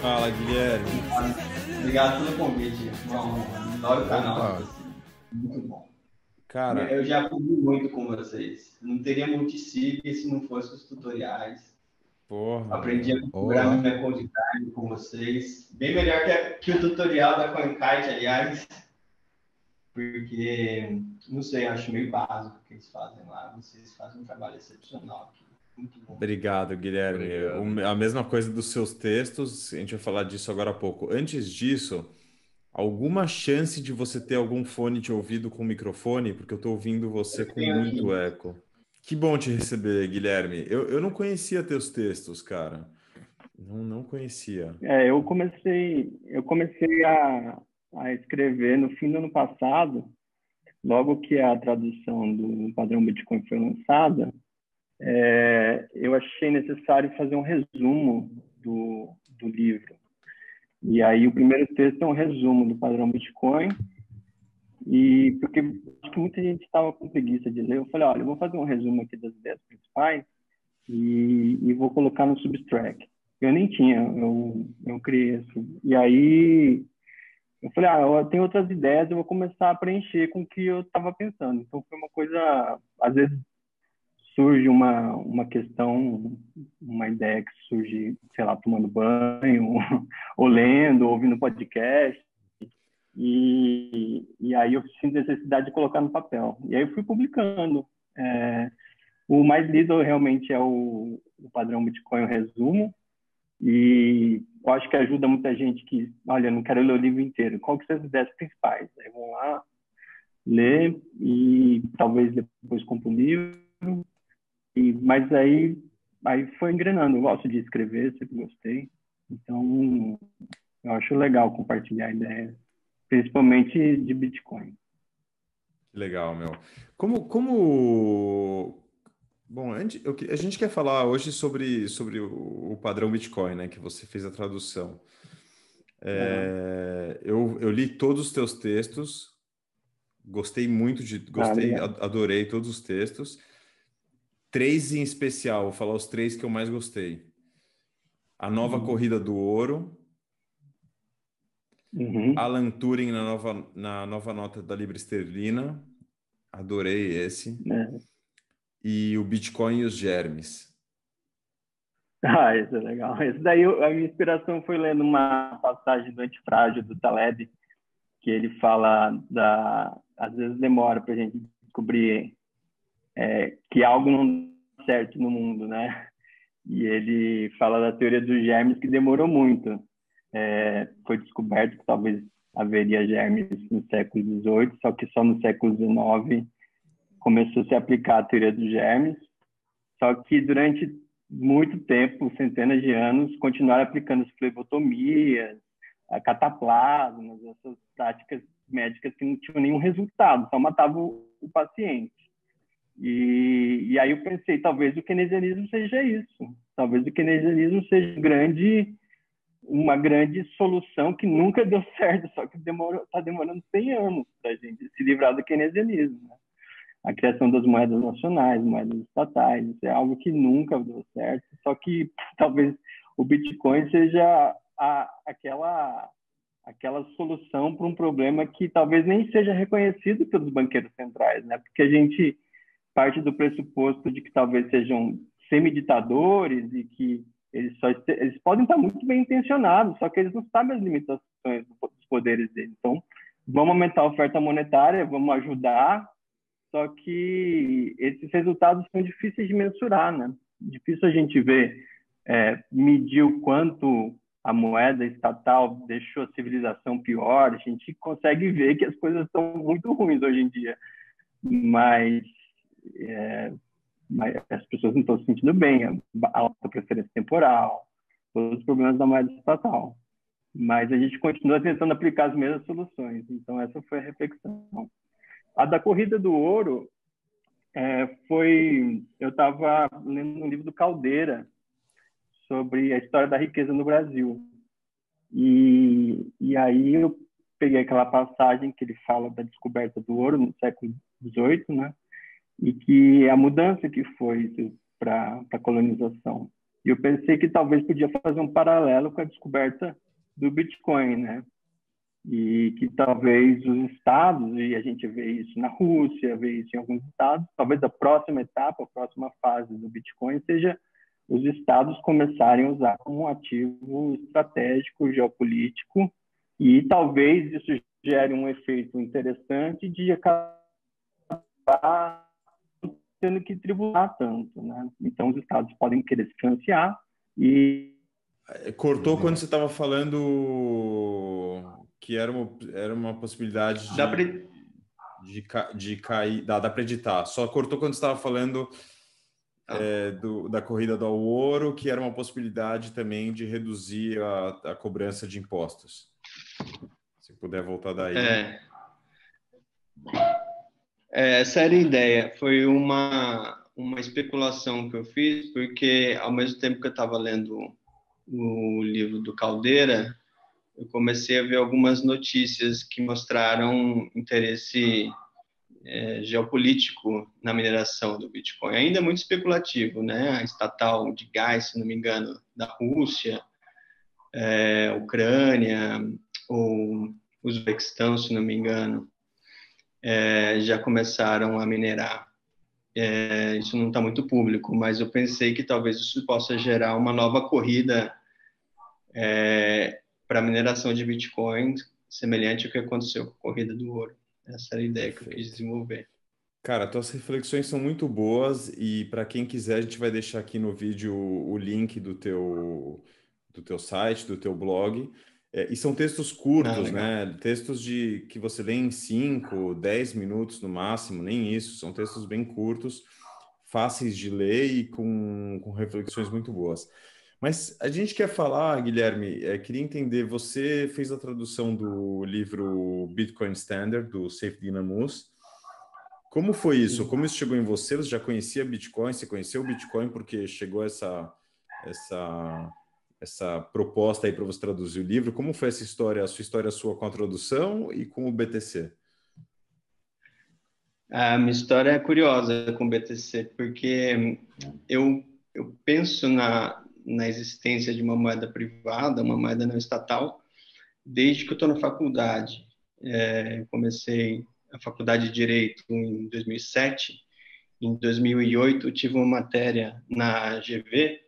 Fala, Guilherme. Obrigado pelo convite. Bom, adoro o canal. Muito bom. Cara, eu já aprendi muito com vocês. Não teria multisig se não fosse os tutoriais. Porra. Aprendi a configurar minha CodeTime com vocês. Bem melhor que, que o tutorial da CoinKite, aliás. Porque, não sei, acho meio básico o que eles fazem lá. Vocês fazem um trabalho excepcional aqui. Obrigado, Guilherme. Obrigado. A mesma coisa dos seus textos, a gente vai falar disso agora há pouco. Antes disso, alguma chance de você ter algum fone de ouvido com microfone? Porque eu estou ouvindo você eu com muito eco. Que bom te receber, Guilherme. Eu, eu não conhecia teus textos, cara. Não, não conhecia. É, eu comecei, eu comecei a, a escrever no fim do ano passado, logo que a tradução do padrão Bitcoin foi lançada, é, eu achei necessário fazer um resumo do, do livro. E aí o primeiro texto é um resumo do padrão Bitcoin, e porque acho que muita gente estava com preguiça de ler, eu falei, olha, eu vou fazer um resumo aqui das ideias principais e, e vou colocar no Substract. Eu nem tinha, eu, eu criei assim. E aí eu falei, ah, eu tenho outras ideias, eu vou começar a preencher com o que eu estava pensando. Então foi uma coisa, às vezes surge uma, uma questão, uma ideia que surge, sei lá, tomando banho, ou lendo, ouvindo podcast, e, e aí eu sinto necessidade de colocar no papel. E aí eu fui publicando. É, o mais lido realmente é o, o padrão Bitcoin o resumo, e eu acho que ajuda muita gente que, olha, não quero ler o livro inteiro. Qual que são as ideias principais? Aí vão lá, ler e talvez depois compro o livro. E, mas aí, aí foi engrenando. Eu gosto de escrever, sempre gostei. Então, eu acho legal compartilhar ideias principalmente de Bitcoin. Legal, meu. Como, como... Bom, a gente quer falar hoje sobre, sobre o padrão Bitcoin, né? Que você fez a tradução. É, eu, eu li todos os teus textos, gostei muito de, gostei, ah, adorei todos os textos. Três em especial, vou falar os três que eu mais gostei. A nova uhum. corrida do ouro, Uhum. Alan Turing na nova, na nova nota da Libra Esterlina. Adorei esse. É. E o Bitcoin e os germes. Ah, isso é legal. Esse daí, a minha inspiração foi lendo uma passagem do Antifrágil, do Taleb, que ele fala da... Às vezes demora para a gente descobrir é, que algo não dá certo no mundo, né? E ele fala da teoria dos germes que demorou muito é, foi descoberto que talvez haveria germes no século XVIII, só que só no século XIX começou a se aplicar a teoria dos germes, só que durante muito tempo, centenas de anos, continuaram aplicando as flebotomias, cataplasmas, essas práticas médicas que não tinham nenhum resultado, só matavam o paciente. E, e aí eu pensei, talvez o keynesianismo seja isso. Talvez o keynesianismo seja grande uma grande solução que nunca deu certo, só que está demorando 100 anos para a gente se livrar do keynesianismo. Né? A criação das moedas nacionais, moedas estatais, é algo que nunca deu certo, só que talvez o Bitcoin seja a, aquela, aquela solução para um problema que talvez nem seja reconhecido pelos banqueiros centrais, né? porque a gente parte do pressuposto de que talvez sejam semiditadores e que eles, só, eles podem estar muito bem intencionados, só que eles não sabem as limitações dos poderes deles. Então, vamos aumentar a oferta monetária, vamos ajudar, só que esses resultados são difíceis de mensurar, né? Difícil a gente ver, é, medir o quanto a moeda estatal deixou a civilização pior. A gente consegue ver que as coisas estão muito ruins hoje em dia, mas é, as pessoas não estão se sentindo bem, a alta preferência temporal, todos os problemas da moeda estatal. Mas a gente continua tentando aplicar as mesmas soluções. Então, essa foi a reflexão. A da corrida do ouro é, foi. Eu estava lendo um livro do Caldeira sobre a história da riqueza no Brasil. E, e aí eu peguei aquela passagem que ele fala da descoberta do ouro no século XVIII, né? E que a mudança que foi para a colonização. E eu pensei que talvez podia fazer um paralelo com a descoberta do Bitcoin, né? E que talvez os estados, e a gente vê isso na Rússia, vê isso em alguns estados, talvez a próxima etapa, a próxima fase do Bitcoin seja os estados começarem a usar como um ativo estratégico, geopolítico, e talvez isso gere um efeito interessante de acabar tendo que tributar tanto, né? Então os estados podem querer se financiar e é, cortou quando você estava falando que era uma, era uma possibilidade de, de, de cair, dá, dá para editar. Só cortou quando você estava falando ah. é, do, da corrida do ouro, que era uma possibilidade também de reduzir a, a cobrança de impostos. Se puder voltar daí. É. É, essa era a ideia. Foi uma, uma especulação que eu fiz, porque ao mesmo tempo que eu estava lendo o livro do Caldeira, eu comecei a ver algumas notícias que mostraram interesse é, geopolítico na mineração do Bitcoin. Ainda muito especulativo, né? A estatal de gás, se não me engano, da Rússia, é, Ucrânia ou Uzbequistão, se não me engano, é, já começaram a minerar. É, isso não está muito público, mas eu pensei que talvez isso possa gerar uma nova corrida é, para mineração de Bitcoin, semelhante ao que aconteceu com a corrida do ouro. Essa era a ideia que eu quis desenvolver. Cara, tuas reflexões são muito boas e para quem quiser a gente vai deixar aqui no vídeo o link do teu do teu site, do teu blog. É, e são textos curtos, ah, né? Textos de que você lê em 5, 10 minutos no máximo, nem isso. São textos bem curtos, fáceis de ler e com, com reflexões muito boas. Mas a gente quer falar, Guilherme, é, queria entender, você fez a tradução do livro Bitcoin Standard, do Safe Dynamus. Como foi isso? Como isso chegou em você? Você já conhecia Bitcoin? Você conheceu o Bitcoin porque chegou essa, essa essa proposta aí para você traduzir o livro. Como foi essa história, a sua história sua com a tradução e com o BTC? A minha história é curiosa com o BTC, porque eu, eu penso na, na existência de uma moeda privada, uma moeda não estatal, desde que eu estou na faculdade. É, comecei a faculdade de Direito em 2007. Em 2008, tive uma matéria na GV,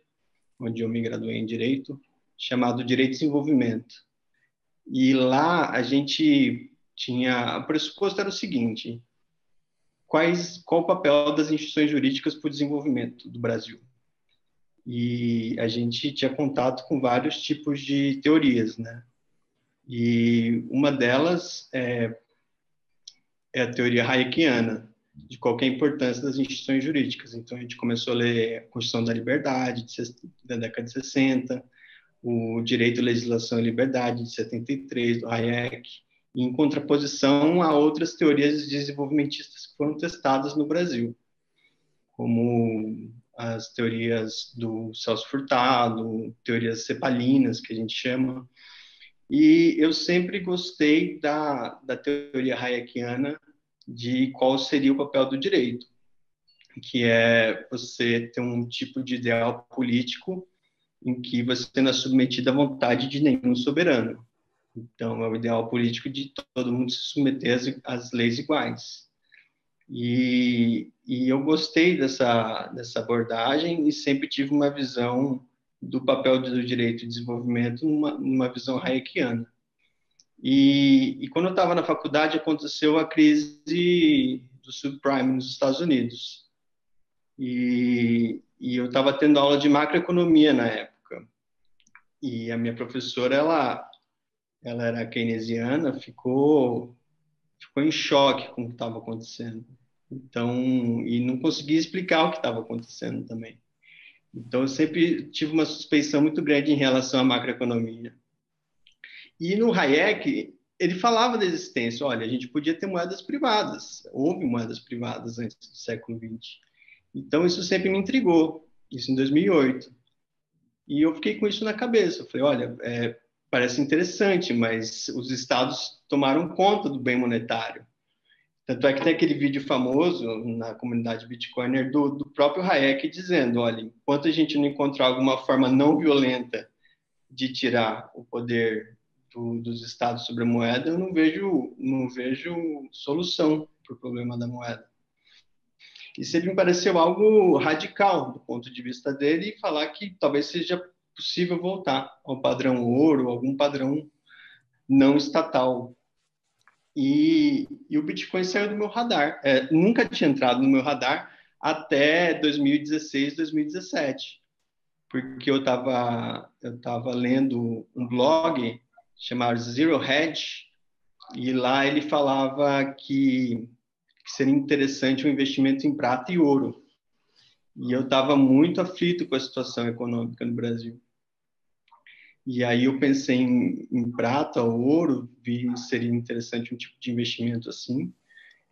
onde eu me graduei em Direito, chamado Direito e Desenvolvimento. E lá a gente tinha... O pressuposto era o seguinte, quais, qual o papel das instituições jurídicas para o desenvolvimento do Brasil? E a gente tinha contato com vários tipos de teorias, né? E uma delas é, é a teoria hayekiana, de qualquer importância das instituições jurídicas. Então, a gente começou a ler a Constituição da Liberdade, da década de 60, o Direito, Legislação e Liberdade, de 73, do Hayek, em contraposição a outras teorias desenvolvimentistas que foram testadas no Brasil, como as teorias do Celso Furtado, teorias cepalinas, que a gente chama. E eu sempre gostei da, da teoria hayekiana de qual seria o papel do direito, que é você ter um tipo de ideal político em que você não é submetido à vontade de nenhum soberano. Então, é o ideal político de todo mundo se submeter às, às leis iguais. E, e, eu gostei dessa, dessa abordagem e sempre tive uma visão do papel do direito de desenvolvimento numa, numa visão hayekiana. E, e quando eu estava na faculdade, aconteceu a crise do subprime nos Estados Unidos. E, e eu estava tendo aula de macroeconomia na época. E a minha professora, ela, ela era keynesiana, ficou, ficou em choque com o que estava acontecendo. Então, e não conseguia explicar o que estava acontecendo também. Então, eu sempre tive uma suspeição muito grande em relação à macroeconomia. E no Hayek, ele falava da existência, olha, a gente podia ter moedas privadas, houve moedas privadas antes do século XX. Então, isso sempre me intrigou, isso em 2008. E eu fiquei com isso na cabeça, eu falei, olha, é, parece interessante, mas os estados tomaram conta do bem monetário. Tanto é que tem aquele vídeo famoso na comunidade Bitcoiner do, do próprio Hayek dizendo, olha, enquanto a gente não encontrar alguma forma não violenta de tirar o poder do, dos estados sobre a moeda, eu não vejo, não vejo solução para o problema da moeda. E sempre me pareceu algo radical do ponto de vista dele falar que talvez seja possível voltar ao padrão ouro, algum padrão não estatal e, e o Bitcoin saiu do meu radar. É, nunca tinha entrado no meu radar até 2016, 2017, porque eu estava eu tava lendo um blog chamado Zero Hedge e lá ele falava que, que seria interessante um investimento em prata e ouro. E eu estava muito aflito com a situação econômica no Brasil. E aí eu pensei em, em prata ou ouro, vi seria interessante um tipo de investimento assim.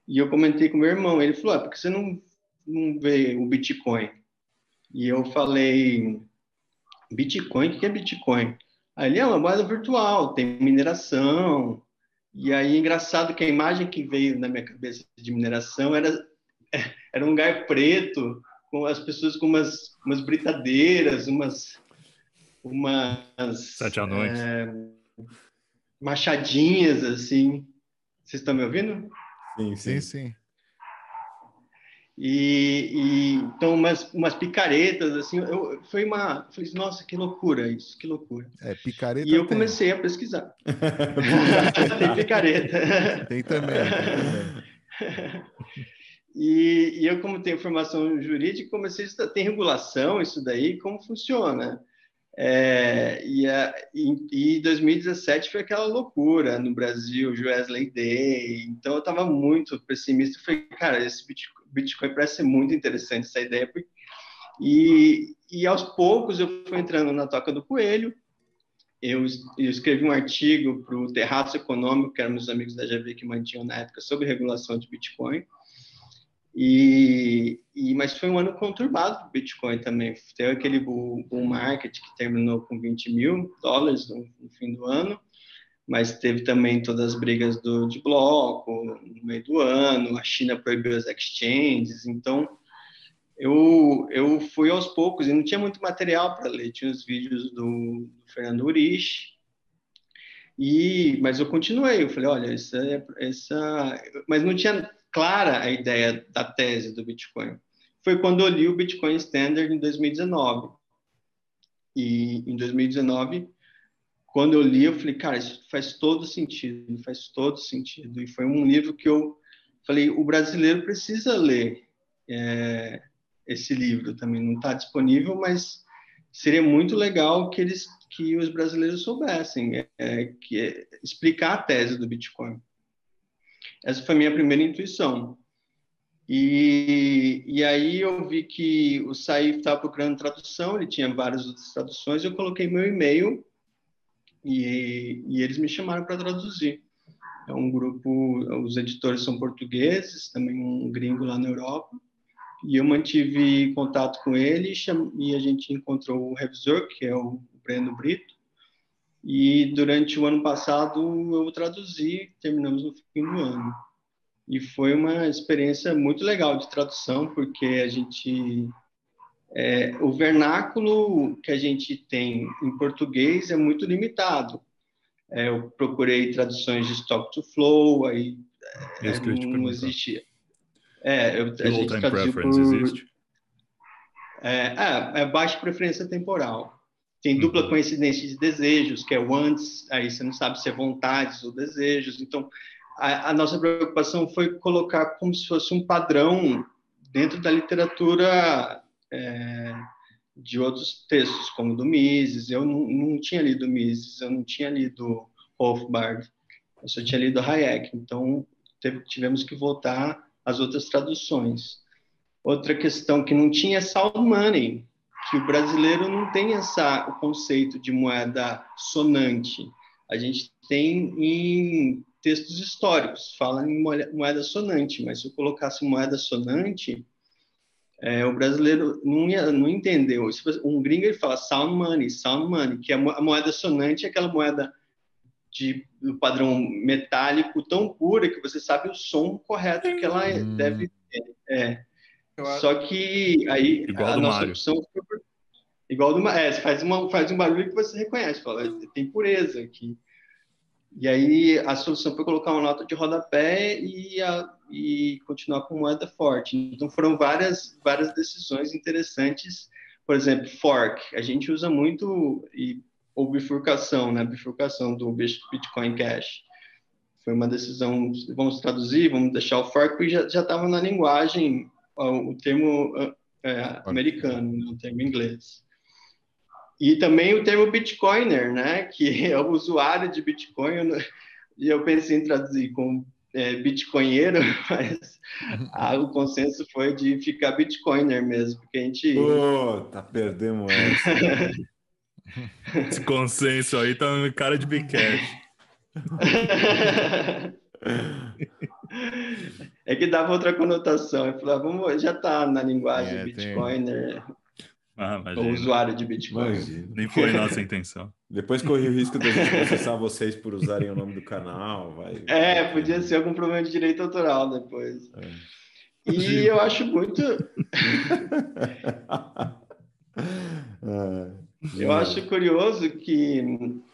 E eu comentei com meu irmão, ele falou: ah, por que você não, não vê o Bitcoin? E eu falei: Bitcoin? O que é Bitcoin? Aí ele é uma moeda virtual, tem mineração. E aí, é engraçado que a imagem que veio na minha cabeça de mineração era, era um lugar preto, com as pessoas com umas, umas britadeiras, umas umas Sete à noite. É, machadinhas assim. Vocês estão me ouvindo? Sim, sim, sim. E, e, então umas, umas picaretas assim eu foi uma falei nossa que loucura isso que loucura é picareta e eu tem. comecei a pesquisar tem picareta tem também, tem também. e, e, eu como tenho formação jurídica comecei a estudar, tem regulação isso daí como funciona é, e, a, e, e 2017 foi aquela loucura no Brasil, Wesley Day. Então eu estava muito pessimista. Falei, cara, esse Bitcoin parece ser muito interessante essa ideia. E, e aos poucos eu fui entrando na toca do coelho. Eu, eu escrevi um artigo para o Terraço Econômico, que eram meus amigos da GV que mantinham na época, sobre regulação de Bitcoin. E, e, mas foi um ano conturbado para o Bitcoin também. Teve aquele bull, bull, market que terminou com 20 mil dólares no, no, fim do ano, mas teve também todas as brigas do, de bloco no meio do ano, a China proibiu as exchanges, então eu, eu fui aos poucos e não tinha muito material para ler, tinha os vídeos do, do Fernando Urich, e, mas eu continuei, eu falei, olha, essa, essa, mas não tinha clara a ideia da tese do Bitcoin. Foi quando eu li o Bitcoin Standard em 2019. E em 2019, quando eu li, eu falei, cara, isso faz todo sentido, faz todo sentido. E foi um livro que eu falei, o brasileiro precisa ler é, esse livro também. Não está disponível, mas seria muito legal que eles, que os brasileiros soubessem, é, que é, explicar a tese do Bitcoin. Essa foi a minha primeira intuição. E, e aí eu vi que o Saif estava procurando tradução, ele tinha várias outras traduções, eu coloquei meu e-mail e, e eles me chamaram para traduzir. É um grupo, os editores são portugueses, também um gringo lá na Europa, e eu mantive contato com ele e a gente encontrou o revisor, que é o Breno Brito, e durante o ano passado eu traduzi, terminamos no fim do ano. E foi uma experiência muito legal de tradução, porque a gente. É, o vernáculo que a gente tem em português é muito limitado. É, eu procurei traduções de Stock to Flow, aí é, não existia. É, eu, a gente traduziu por... Existe? É, é, é baixa preferência temporal. Tem dupla uhum. coincidência de desejos, que é o antes, aí você não sabe se é vontades ou desejos. Então, a, a nossa preocupação foi colocar como se fosse um padrão dentro da literatura é, de outros textos, como do Mises. Eu não, não tinha lido Mises, eu não tinha lido Hofbard, eu só tinha lido Hayek. Então, teve, tivemos que voltar às outras traduções. Outra questão que não tinha é sound money, que o brasileiro não tem essa, o conceito de moeda sonante. A gente tem em textos históricos, fala em moeda sonante, mas se eu colocasse moeda sonante, é, o brasileiro não, ia, não entendeu. Um gringo ele fala sound money, sound money, que a moeda sonante é aquela moeda de do padrão metálico tão pura que você sabe o som correto que ela hum. deve ter. É. Só que aí igual a nossa Mario. opção igual do é, faz uma faz um barulho que você reconhece, fala, tem pureza aqui. E aí a solução foi colocar uma nota de rodapé e, a, e continuar com moeda forte. Então foram várias várias decisões interessantes. Por exemplo, fork. A gente usa muito e ou bifurcação, né? Bifurcação do Bitcoin Cash. Foi uma decisão, vamos traduzir, vamos deixar o fork, porque já estava na linguagem, o termo é, americano, né? o termo inglês. E também o termo Bitcoiner, né? Que é o usuário de Bitcoin. E eu pensei em traduzir com é, Bitcoinheiro, mas a, o consenso foi de ficar Bitcoiner mesmo, porque a gente. Puta, perdemos essa. Esse consenso aí tá cara de Big Cash. É que dava outra conotação. Eu falava, vamos, já tá na linguagem é, Bitcoiner. Tem... Ah, o usuário de Bitcoin. Imagina. Nem foi nossa intenção. Depois corri o risco de a gente processar vocês por usarem o nome do canal. Vai, é, podia ser algum problema de direito autoral depois. É. E eu acho muito. é. Eu acho curioso que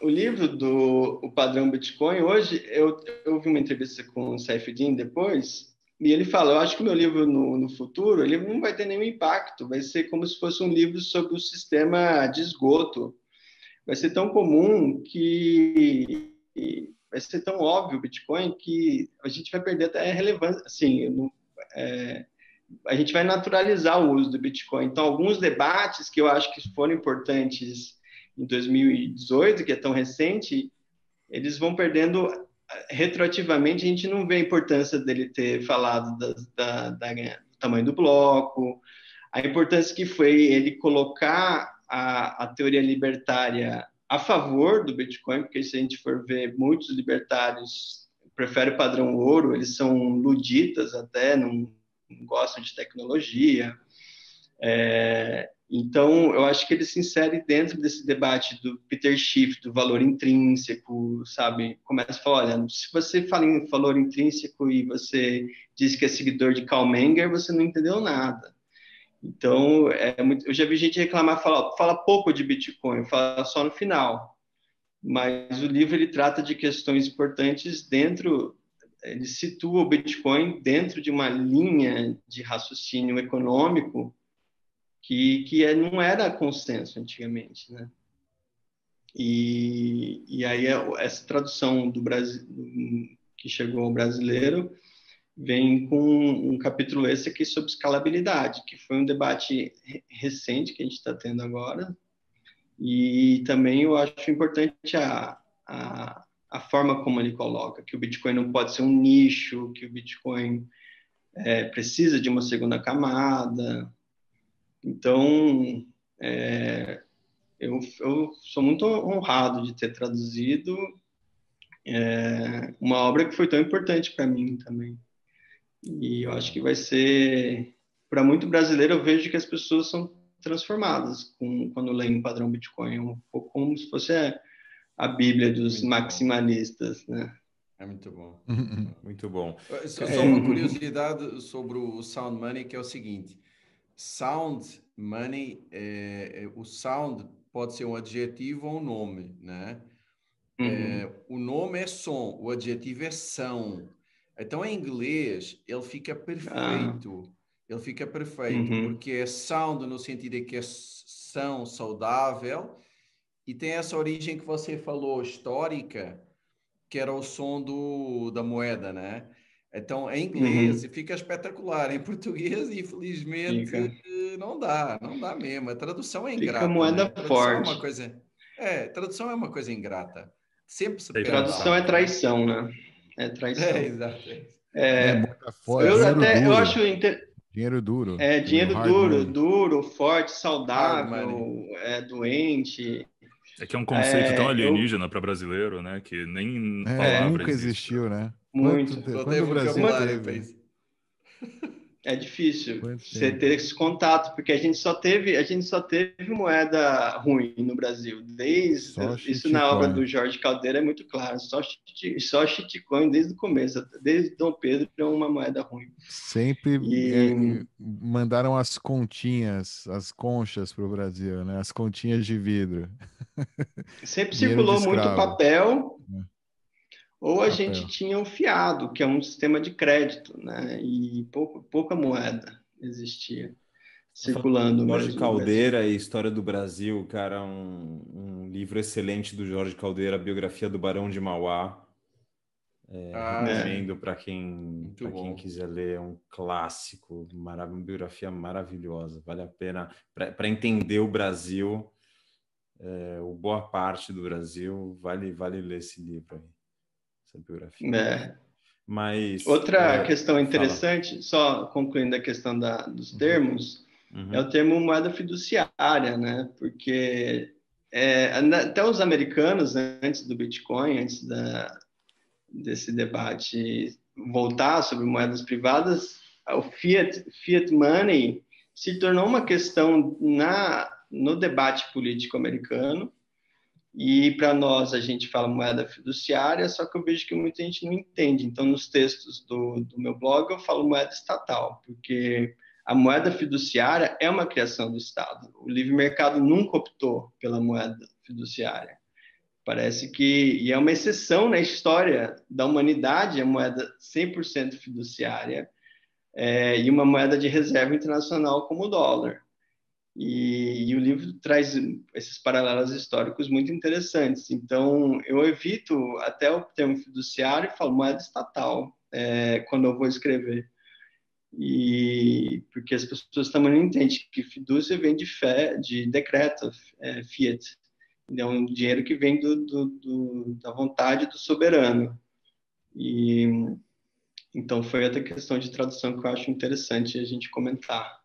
o livro do o Padrão Bitcoin, hoje, eu, eu vi uma entrevista com o Saifuddin depois, e ele fala, eu acho que o meu livro no, no futuro, ele não vai ter nenhum impacto, vai ser como se fosse um livro sobre o sistema de esgoto. Vai ser tão comum que vai ser tão óbvio o Bitcoin que a gente vai perder até a relevância, assim, não, é, a gente vai naturalizar o uso do Bitcoin. Então, alguns debates que eu acho que foram importantes em 2018, que é tão recente, eles vão perdendo retroativamente. A gente não vê a importância dele ter falado da, da, da, do tamanho do bloco, a importância que foi ele colocar a, a teoria libertária a favor do Bitcoin, porque se a gente for ver, muitos libertários preferem o padrão ouro, eles são luditas até, não gostam de tecnologia. É, então, eu acho que ele se insere dentro desse debate do Peter Schiff, do valor intrínseco, sabe? Começa a falar, olha, se você fala em valor intrínseco e você diz que é seguidor de Karl Menger, você não entendeu nada. Então, é muito, eu já vi gente reclamar, falar, fala pouco de Bitcoin, fala só no final. Mas o livro ele trata de questões importantes dentro ele situa o Bitcoin dentro de uma linha de raciocínio econômico que, que é, não era consenso antigamente, né? E, e aí é, essa tradução do Brasil que chegou ao brasileiro vem com um capítulo esse aqui sobre escalabilidade, que foi um debate recente que a gente está tendo agora. E também eu acho importante a, a a forma como ele coloca, que o Bitcoin não pode ser um nicho, que o Bitcoin é, precisa de uma segunda camada. Então, é, eu, eu, sou muito honrado de ter traduzido é, uma obra que foi tão importante para mim também. E eu acho que vai ser, para muito brasileiro, eu vejo que as pessoas são transformadas com, quando leem o padrão Bitcoin, um pouco como se fosse é, a Bíblia dos muito maximalistas, bom. né? É muito bom. Uhum. muito bom. Só, só uma curiosidade sobre o Sound Money, que é o seguinte. Sound Money, é, é, o sound pode ser um adjetivo ou um nome, né? Uhum. É, o nome é som, o adjetivo é são. Então, em inglês, ele fica perfeito. Ah. Ele fica perfeito, uhum. porque é sound no sentido de que é são saudável e tem essa origem que você falou, histórica, que era o som do, da moeda, né? Então, em inglês uhum. fica espetacular, em português, infelizmente, fica. não dá, não dá mesmo. A tradução é ingrata. Fica moeda né? forte. É, uma coisa, é, tradução é uma coisa ingrata. Sempre se Tradução é traição, né? É traição. É, exato. É, é eu até eu acho inter... dinheiro duro. É dinheiro duro, duro, forte, saudável, é doente. É que é um conceito é, tão alienígena eu... para brasileiro, né? Que nem é, nunca existiu, né? Muito. Quanto, o Brasil. É difícil você ter esse contato, porque a gente só teve, a gente só teve moeda ruim no Brasil. Desde só isso na obra do Jorge Caldeira é muito claro. Só só shitcoin desde o começo, desde Dom Pedro é uma moeda ruim. Sempre e... é, mandaram as continhas, as conchas para o Brasil, né? As continhas de vidro. Sempre circulou muito papel. É ou a gente tinha o fiado, que é um sistema de crédito, né? E pouco, pouca moeda existia circulando. Jorge Caldeira e História do Brasil, cara, um, um, livro excelente do Jorge Caldeira, a biografia do Barão de Mauá. É, ah, recomendo é. para quem, quem quiser ler, é um clássico, uma biografia maravilhosa, vale a pena para entender o Brasil, é, o boa parte do Brasil, vale, vale ler esse livro aí essa biografia. É. Mas outra é, questão interessante, fala. só concluindo a questão da, dos uhum. termos, uhum. é o termo moeda fiduciária, né? Porque é, até os americanos, antes do Bitcoin, antes da, desse debate voltar sobre moedas privadas, o fiat, fiat money se tornou uma questão na, no debate político americano e para nós a gente fala moeda fiduciária, só que eu vejo que muita gente não entende. Então, nos textos do, do meu blog, eu falo moeda estatal, porque a moeda fiduciária é uma criação do Estado. O livre mercado nunca optou pela moeda fiduciária. Parece que, e é uma exceção na história da humanidade, a moeda 100% fiduciária é, e uma moeda de reserva internacional como o dólar. E, e, o livro traz esses paralelos históricos muito interessantes. Então, eu evito até o termo fiduciário e falo moeda estatal é, quando eu vou escrever. E porque as pessoas também não entendem que fidúcia vem de fé, de decreto, é, fiat. É um dinheiro que vem do, do, do, da vontade do soberano. E então foi outra questão de tradução que eu acho interessante a gente comentar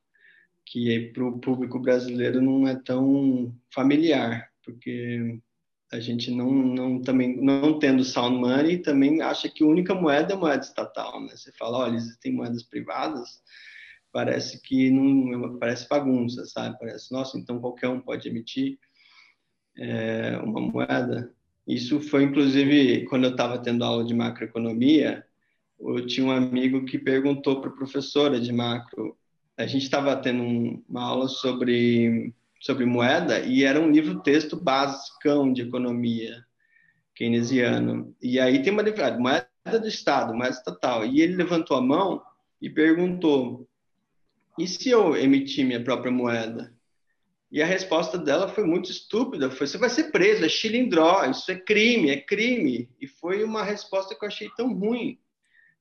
que para o público brasileiro não é tão familiar, porque a gente não, não também não tendo sound money também acha que a única moeda é moeda estatal, né? Você fala, olha, existem moedas privadas, parece que não parece bagunça, sabe? Parece, nossa, então qualquer um pode emitir é, uma moeda. Isso foi inclusive quando eu estava tendo aula de macroeconomia, eu tinha um amigo que perguntou para a professora de macro a gente estava tendo uma aula sobre, sobre moeda e era um livro-texto basicão de economia keynesiano. E aí tem uma diferença, moeda do Estado, moeda estatal. E ele levantou a mão e perguntou, e se eu emitir minha própria moeda? E a resposta dela foi muito estúpida, foi, você vai ser preso, é chilindró, isso é crime, é crime. E foi uma resposta que eu achei tão ruim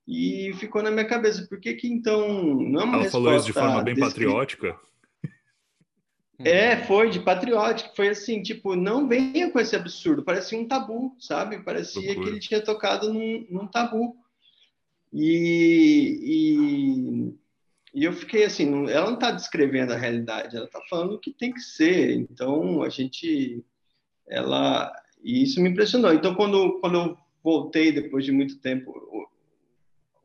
e ficou na minha cabeça, por que que então não é uma Ela falou isso de forma bem patriótica? É, foi de patriótica, foi assim, tipo, não venha com esse absurdo, parecia um tabu, sabe? Parecia que ele tinha tocado num, num tabu. E, e, e, eu fiquei assim, não, ela não está descrevendo a realidade, ela está falando o que tem que ser. Então, a gente, ela, e isso me impressionou. Então, quando, quando eu voltei depois de muito tempo,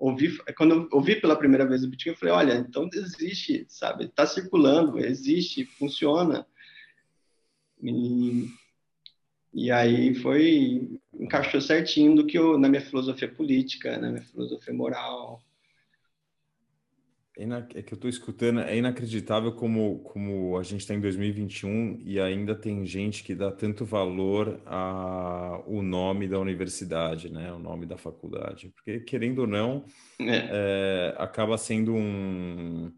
ouvi, quando eu ouvi pela primeira vez o Bitcoin, eu falei, olha, então existe, sabe? Está circulando, existe, funciona. E, e aí foi, encaixou certinho do que eu, na minha filosofia política, na minha filosofia moral. É, é que eu estou escutando, é inacreditável como, como a gente está em 2021 e ainda tem gente que dá tanto valor ao nome da universidade, né? O nome da faculdade. Porque, querendo ou não, é. É, acaba sendo um,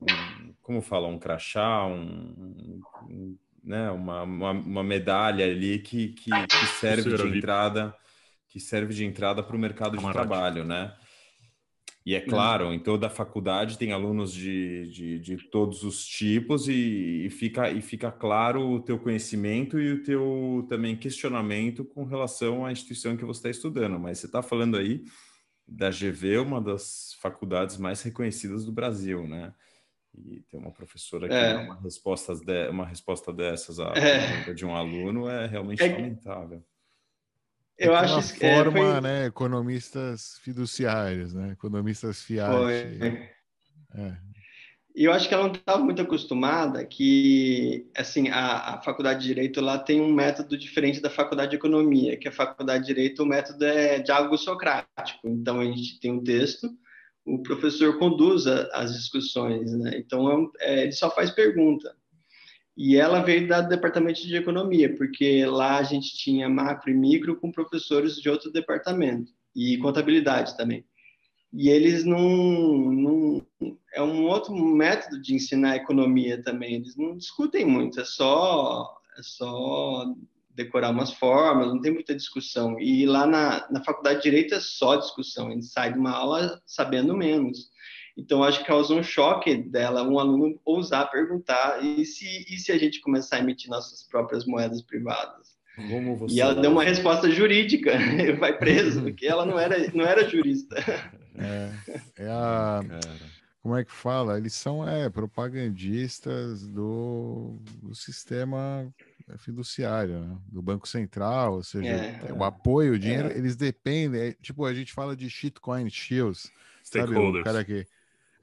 um, Como fala? Um crachá, um, um né? uma, uma, uma, medalha ali que, que, que serve de entrada que serve de entrada para o mercado de trabalho, né? E é uhum. claro, em toda a faculdade tem alunos de, de, de todos os tipos e, e, fica, e fica claro o teu conhecimento e o teu também questionamento com relação à instituição que você está estudando. Mas você está falando aí da GV, uma das faculdades mais reconhecidas do Brasil, né? E ter uma professora que é. dá uma resposta, de, uma resposta dessas à é. de um aluno é realmente é. lamentável. Eu é acho que é, forma, foi... né, economistas fiduciários, né, economistas fiat. Foi. É. E eu acho que ela não estava muito acostumada que, assim, a, a faculdade de Direito lá tem um método diferente da faculdade de Economia, que a faculdade de Direito, o método é diálogo socrático. Então, a gente tem um texto, o professor conduz a, as discussões, né? Então, é é, ele só faz pergunta. E ela veio do departamento de economia, porque lá a gente tinha macro e micro com professores de outro departamento, e contabilidade também. E eles não, não. É um outro método de ensinar economia também. Eles não discutem muito, é só, é só decorar umas fórmulas, não tem muita discussão. E lá na, na faculdade de Direito é só discussão, a gente sai de uma aula sabendo menos. Então, acho que causou um choque dela, um aluno ousar perguntar: e se, e se a gente começar a emitir nossas próprias moedas privadas? Como você E ela deu uma resposta jurídica, vai preso, porque ela não era, não era jurista. É, é a. Cara. Como é que fala? Eles são é, propagandistas do, do sistema fiduciário, né? do Banco Central, ou seja, É. o apoio, o dinheiro, eles dependem. é, tipo, a gente fala de shitcoin shields, sabe? O Stakeholders. cara que.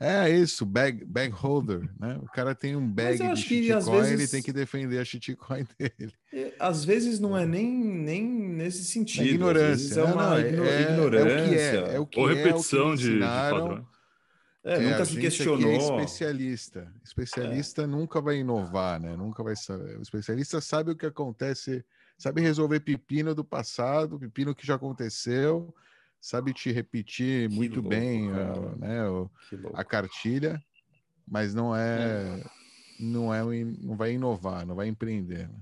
É isso, bag, bag holder, né? O cara tem um bag de shitcoin, ele vezes- tem que defender a shitcoin dele. É, Às vezes não é nem, nem nesse sentido. É ignorância. É Não, uma não, igno- é, ignorância. É o que é, é o que Ou é, o que repetição de, de ensinaram. padrão. É, É, nunca a se gente aqui questionou. É especialista. Especialista nunca vai inovar, né? Nunca vai saber. O especialista sabe o que acontece, sabe resolver pepino do passado, pepino que já aconteceu, sabe te repetir Que muito louco, bem a, né, o- a cartilha, mas não é, não é, um in- não vai inovar, não vai empreender. né?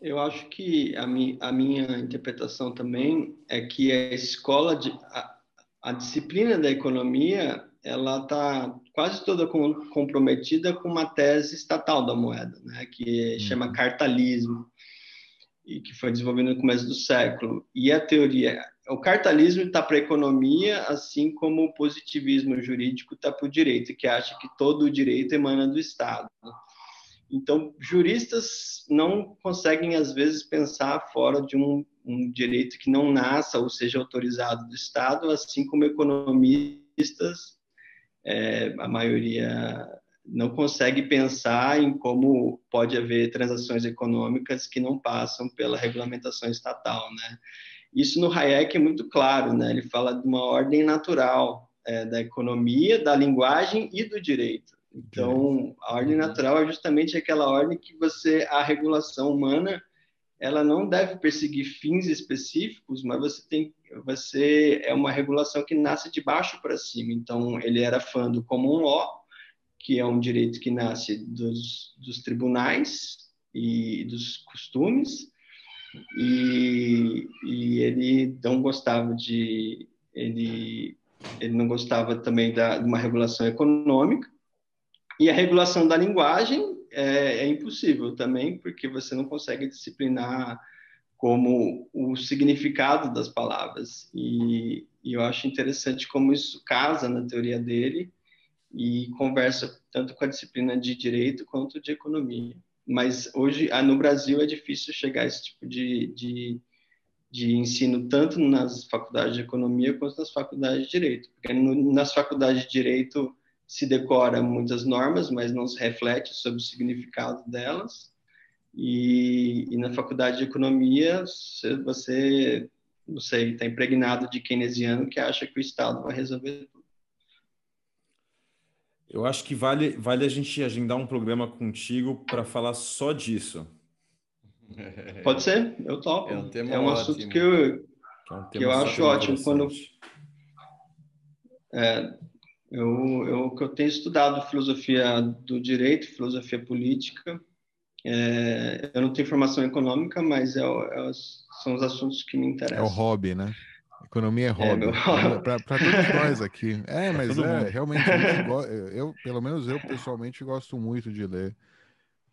Eu acho que a, mi, a minha interpretação também é que a escola, de, a, a disciplina da economia, ela está quase toda com, comprometida com uma tese estatal da moeda, né, que chama cartalismo, e que foi desenvolvido no começo do século. E a teoria, o cartalismo está para a economia, assim como o positivismo jurídico está para o direito, que acha que todo o direito emana do Estado. Então, juristas não conseguem, às vezes, pensar fora de um, um, direito que não nasça ou seja autorizado do Estado, assim como economistas, é, a maioria não consegue pensar em como pode haver transações econômicas que não passam pela regulamentação estatal, né? Isso no Hayek é muito claro, né? Ele fala de uma ordem natural é, da economia, da linguagem e do direito. Então, a ordem natural é justamente aquela ordem que você, a regulação humana, ela não deve perseguir fins específicos, mas você tem, você é uma regulação que nasce de baixo para cima. Então, ele era fã do common law, que é um direito que nasce dos, dos tribunais e dos costumes, e, e ele não gostava de, ele, ele não gostava também da, de uma regulação econômica, e a regulação da linguagem é, é, impossível também, porque você não consegue disciplinar como o significado das palavras. E, e, eu acho interessante como isso casa na teoria dele e conversa tanto com a disciplina de direito quanto de economia. Mas hoje, no Brasil, é difícil chegar a esse tipo de, de, de ensino, tanto nas faculdades de economia quanto nas faculdades de direito. Porque no, nas faculdades de direito se decora muitas normas, mas não se reflete sobre o significado delas. E, e na faculdade de economia, você, você não sei, está impregnado de keynesiano que acha que o Estado vai resolver. Eu acho que vale, vale a gente agendar um programa contigo para falar só disso. Pode ser, eu topo. É um, tema é um ótimo. assunto que eu, que, é um que eu acho ótimo quando é, eu, eu, que eu tenho estudado filosofia do direito, filosofia política. É, eu não tenho formação econômica, mas é, é, são os assuntos que me interessam. É o hobby, né? Economia é hobby. É, Para todos nós aqui. É, mas é, realmente, eu, pelo menos eu pessoalmente gosto muito de ler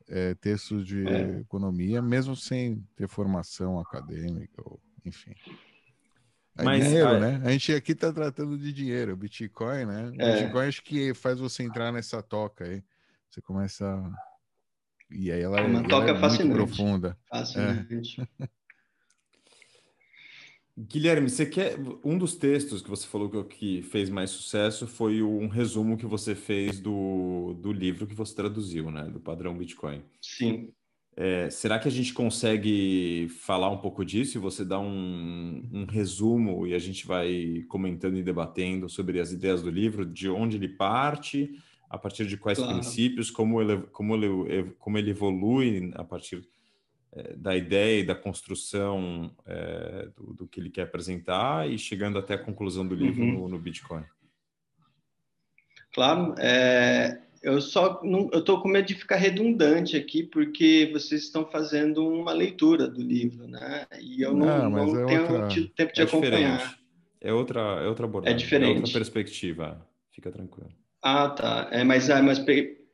é, textos de economia, mesmo sem ter formação acadêmica, ou, enfim. É Mas, dinheiro, a... né? A gente aqui está tratando de dinheiro, Bitcoin, né? É. Bitcoin acho que faz você entrar nessa toca aí. Você começa. E aí ela, Uma ela toca é fascinante. muito profunda. Fascinante. É. Guilherme, você quer um dos textos que você falou que fez mais sucesso foi um resumo que você fez do, do livro que você traduziu, né? Do padrão Bitcoin. Sim. É, será que a gente consegue falar um pouco disso e você dá um, um, resumo e a gente vai comentando e debatendo sobre as ideias do livro, de onde ele parte, a partir de quais claro. princípios, como ele, como, ele, como ele evolui a partir da ideia e da construção é, do, do, que ele quer apresentar e chegando até a conclusão do livro uhum. no, no, Bitcoin. Claro, é, eu só não, eu estou com medo de ficar redundante aqui porque vocês estão fazendo uma leitura do livro, né? E eu não, não, não é tenho outra... tido tempo de é acompanhar. Diferente. É outra, é outra abordagem. É diferente. É outra perspectiva. Fica tranquilo. Ah, tá. É, mas, ah, mas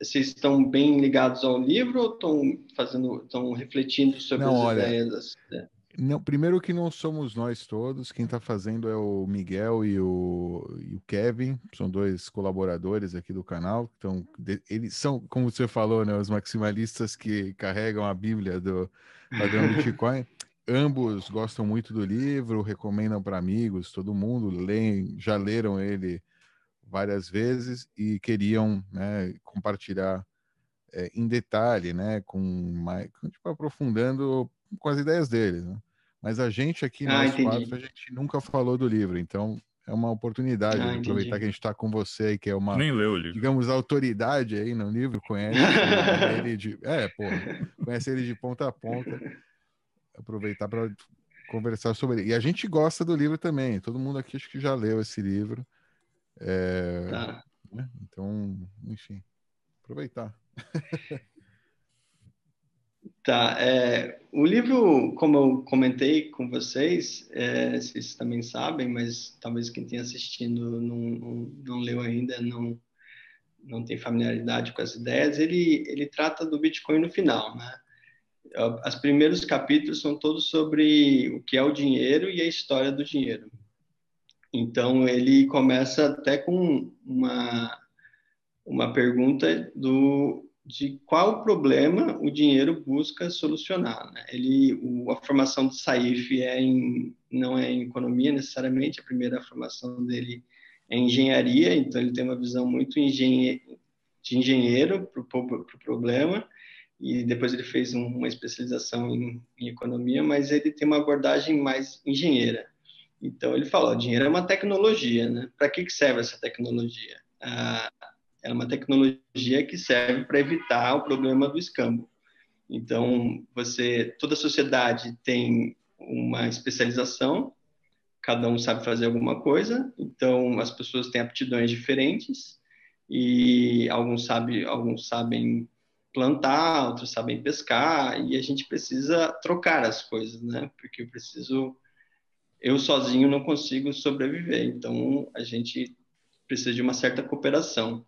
vocês estão bem ligados ao livro ou estão fazendo, estão refletindo sobre não, as olha, ideias? É. Não, primeiro que não somos nós todos, quem está fazendo é o Miguel e o, e o, Kevin, são dois colaboradores aqui do canal. Então, eles são, como você falou, né, os maximalistas que carregam a Bíblia do padrão Bitcoin. Ambos gostam muito do livro, recomendam para amigos, todo mundo lê, já leram ele várias vezes e queriam né, compartilhar é, em detalhe, né, com mais, tipo, aprofundando com as ideias deles. Né? Mas a gente aqui, ah, nós quatro, a gente nunca falou do livro, então é uma oportunidade ah, de aproveitar que a gente está com você, que é uma, Nem leu o livro. digamos, autoridade aí no livro, conhece ele de, é, pô, conhece ele de ponta a ponta, aproveitar para conversar sobre ele. E a gente gosta do livro também, todo mundo aqui acho que já leu esse livro. É, tá. né? Então, enfim, aproveitar. Tá, é, o livro, como eu comentei com vocês, é, vocês também sabem, mas talvez quem tenha assistindo não, não, não, leu ainda, não, não tem familiaridade com as ideias, ele, ele trata do Bitcoin no final, né? Os primeiros capítulos são todos sobre o que é o dinheiro e a história do dinheiro. Então, ele começa até com uma, uma pergunta do de qual problema o dinheiro busca solucionar. Né? Ele, o, a formação do Saif é em, não é em economia necessariamente, a primeira formação dele é em engenharia, então ele tem uma visão muito engenhe, de engenheiro para o pro problema, e depois ele fez um, uma especialização em, em, economia, mas ele tem uma abordagem mais engenheira. Então ele fala, o dinheiro é uma tecnologia, né? Para que, que serve essa tecnologia? Ah, é uma tecnologia que serve para evitar o problema do escambo. Então, você, toda sociedade tem uma especialização, cada um sabe fazer alguma coisa, então as pessoas têm aptidões diferentes e alguns sabem, alguns sabem plantar, outros sabem pescar e a gente precisa trocar as coisas, né? Porque eu preciso eu sozinho não consigo sobreviver, então a gente precisa de uma certa cooperação.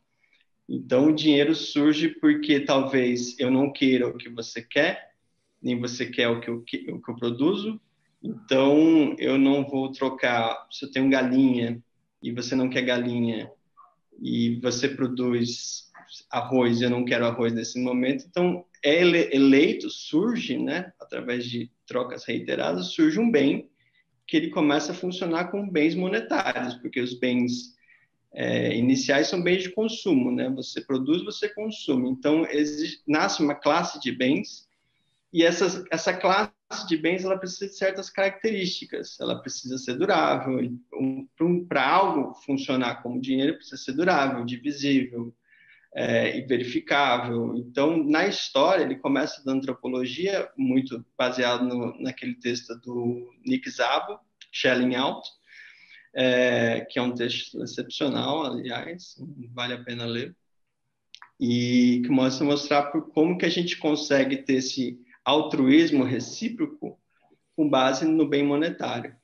Então, o dinheiro surge porque talvez eu não queira o que você quer, nem você quer o que eu, o que eu produzo. Então, eu não vou trocar. Se eu tenho galinha e você não quer galinha, e você produz arroz e eu não quero arroz nesse momento, então é eleito, surge, né, através de trocas reiteradas, surge um bem que ele começa a funcionar com bens monetários, porque os bens é, iniciais são bens de consumo, né? Você produz, você consome. Então, existe, nasce uma classe de bens e essa, essa classe de bens ela precisa de certas características. Ela precisa ser durável. Um, Para algo funcionar como dinheiro, precisa ser durável, divisível é, e verificável. Então, na história, ele começa da antropologia, muito baseado no, naquele texto do Nick Szabo, Shelling Out, é, que é um texto excepcional, aliás, vale a pena ler, e que mostra mostrar por como que a gente consegue ter esse altruísmo recíproco com base no bem monetário.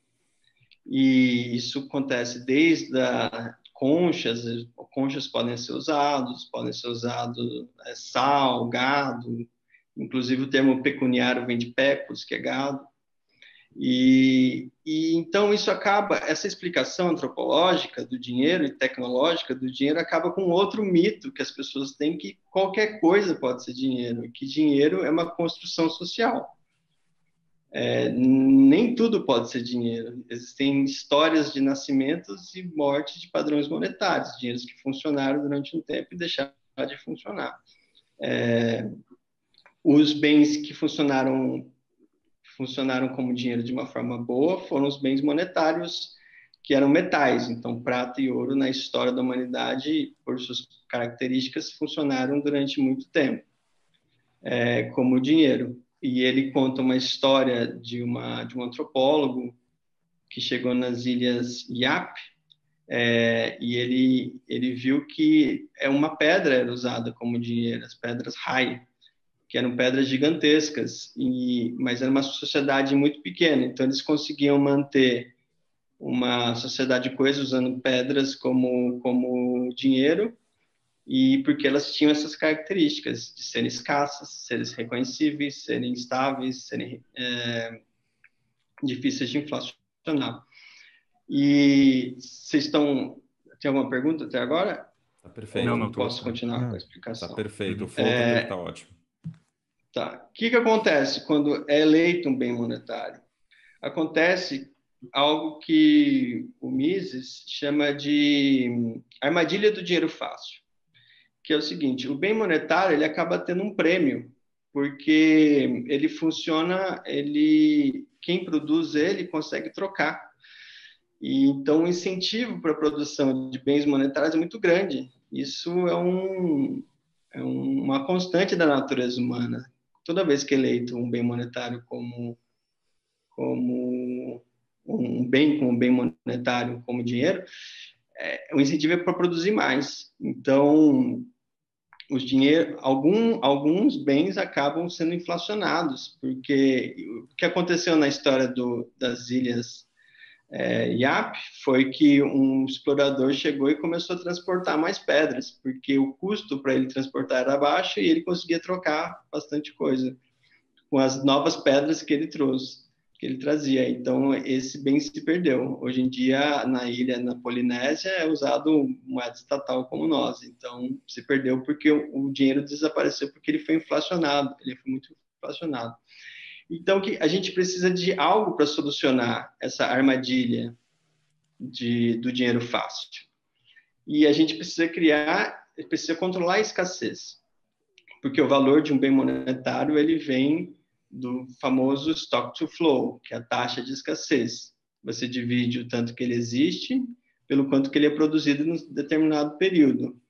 E isso acontece desde a conchas, conchas podem ser usados, podem ser usados é, sal, gado, inclusive o termo pecuniário vem de pecus, que é gado. E, e, então isso acaba, essa explicação antropológica do dinheiro e tecnológica do dinheiro acaba com outro mito que as pessoas têm que qualquer coisa pode ser dinheiro, que dinheiro é uma construção social. É, nem tudo pode ser dinheiro. Existem histórias de nascimentos e mortes de padrões monetários, dinheiros que funcionaram durante um tempo e deixaram de funcionar. É, os bens que funcionaram funcionaram como dinheiro de uma forma boa foram os bens monetários que eram metais. Então, prata e ouro na história da humanidade, por suas características, funcionaram durante muito tempo é, como dinheiro e ele conta uma história de, uma, de um antropólogo que chegou nas ilhas Yap é, e ele, ele viu que é uma pedra era usada como dinheiro, as pedras Rai, que eram pedras gigantescas, e, mas era uma sociedade muito pequena, então eles conseguiam manter uma sociedade coesa usando pedras como, como dinheiro, e porque elas tinham essas características de serem escassas, serem reconhecíveis, serem estáveis, serem é, difíceis de inflacionar. E vocês estão tem alguma pergunta até agora? Tá perfeito. Não, não posso continuar não. com a explicação. Tá perfeito. O flow é... tá ótimo. Tá. O que que acontece quando é eleito um bem monetário? Acontece algo que o Mises chama de armadilha do dinheiro fácil que é o seguinte: o bem monetário ele acaba tendo um prêmio, porque ele funciona, ele quem produz ele consegue trocar. E então o incentivo para a produção de bens monetários é muito grande. Isso é, um, é uma constante da natureza humana. Toda vez que é eleito um bem monetário como como um bem como bem monetário como dinheiro, é, o incentivo é para produzir mais. Então, os dinheiro, algum, alguns bens acabam sendo inflacionados, porque o que aconteceu na história do, das ilhas é, Yap foi que um explorador chegou e começou a transportar mais pedras, porque o custo para ele transportar era baixo e ele conseguia trocar bastante coisa com as novas pedras que ele trouxe que ele trazia. Então, esse bem se perdeu. Hoje em dia, na ilha, na Polinésia, é usado moeda estatal como nós. Então, se perdeu porque o dinheiro desapareceu porque ele foi inflacionado, ele foi muito inflacionado. Então, que a gente precisa de algo para solucionar essa armadilha de, do dinheiro fácil. E a gente precisa criar, precisa controlar a escassez. Porque o valor de um bem monetário, ele vem do famoso stock to flow, que é a taxa de escassez. Você divide o tanto que ele existe pelo quanto que ele é produzido em um determinado período.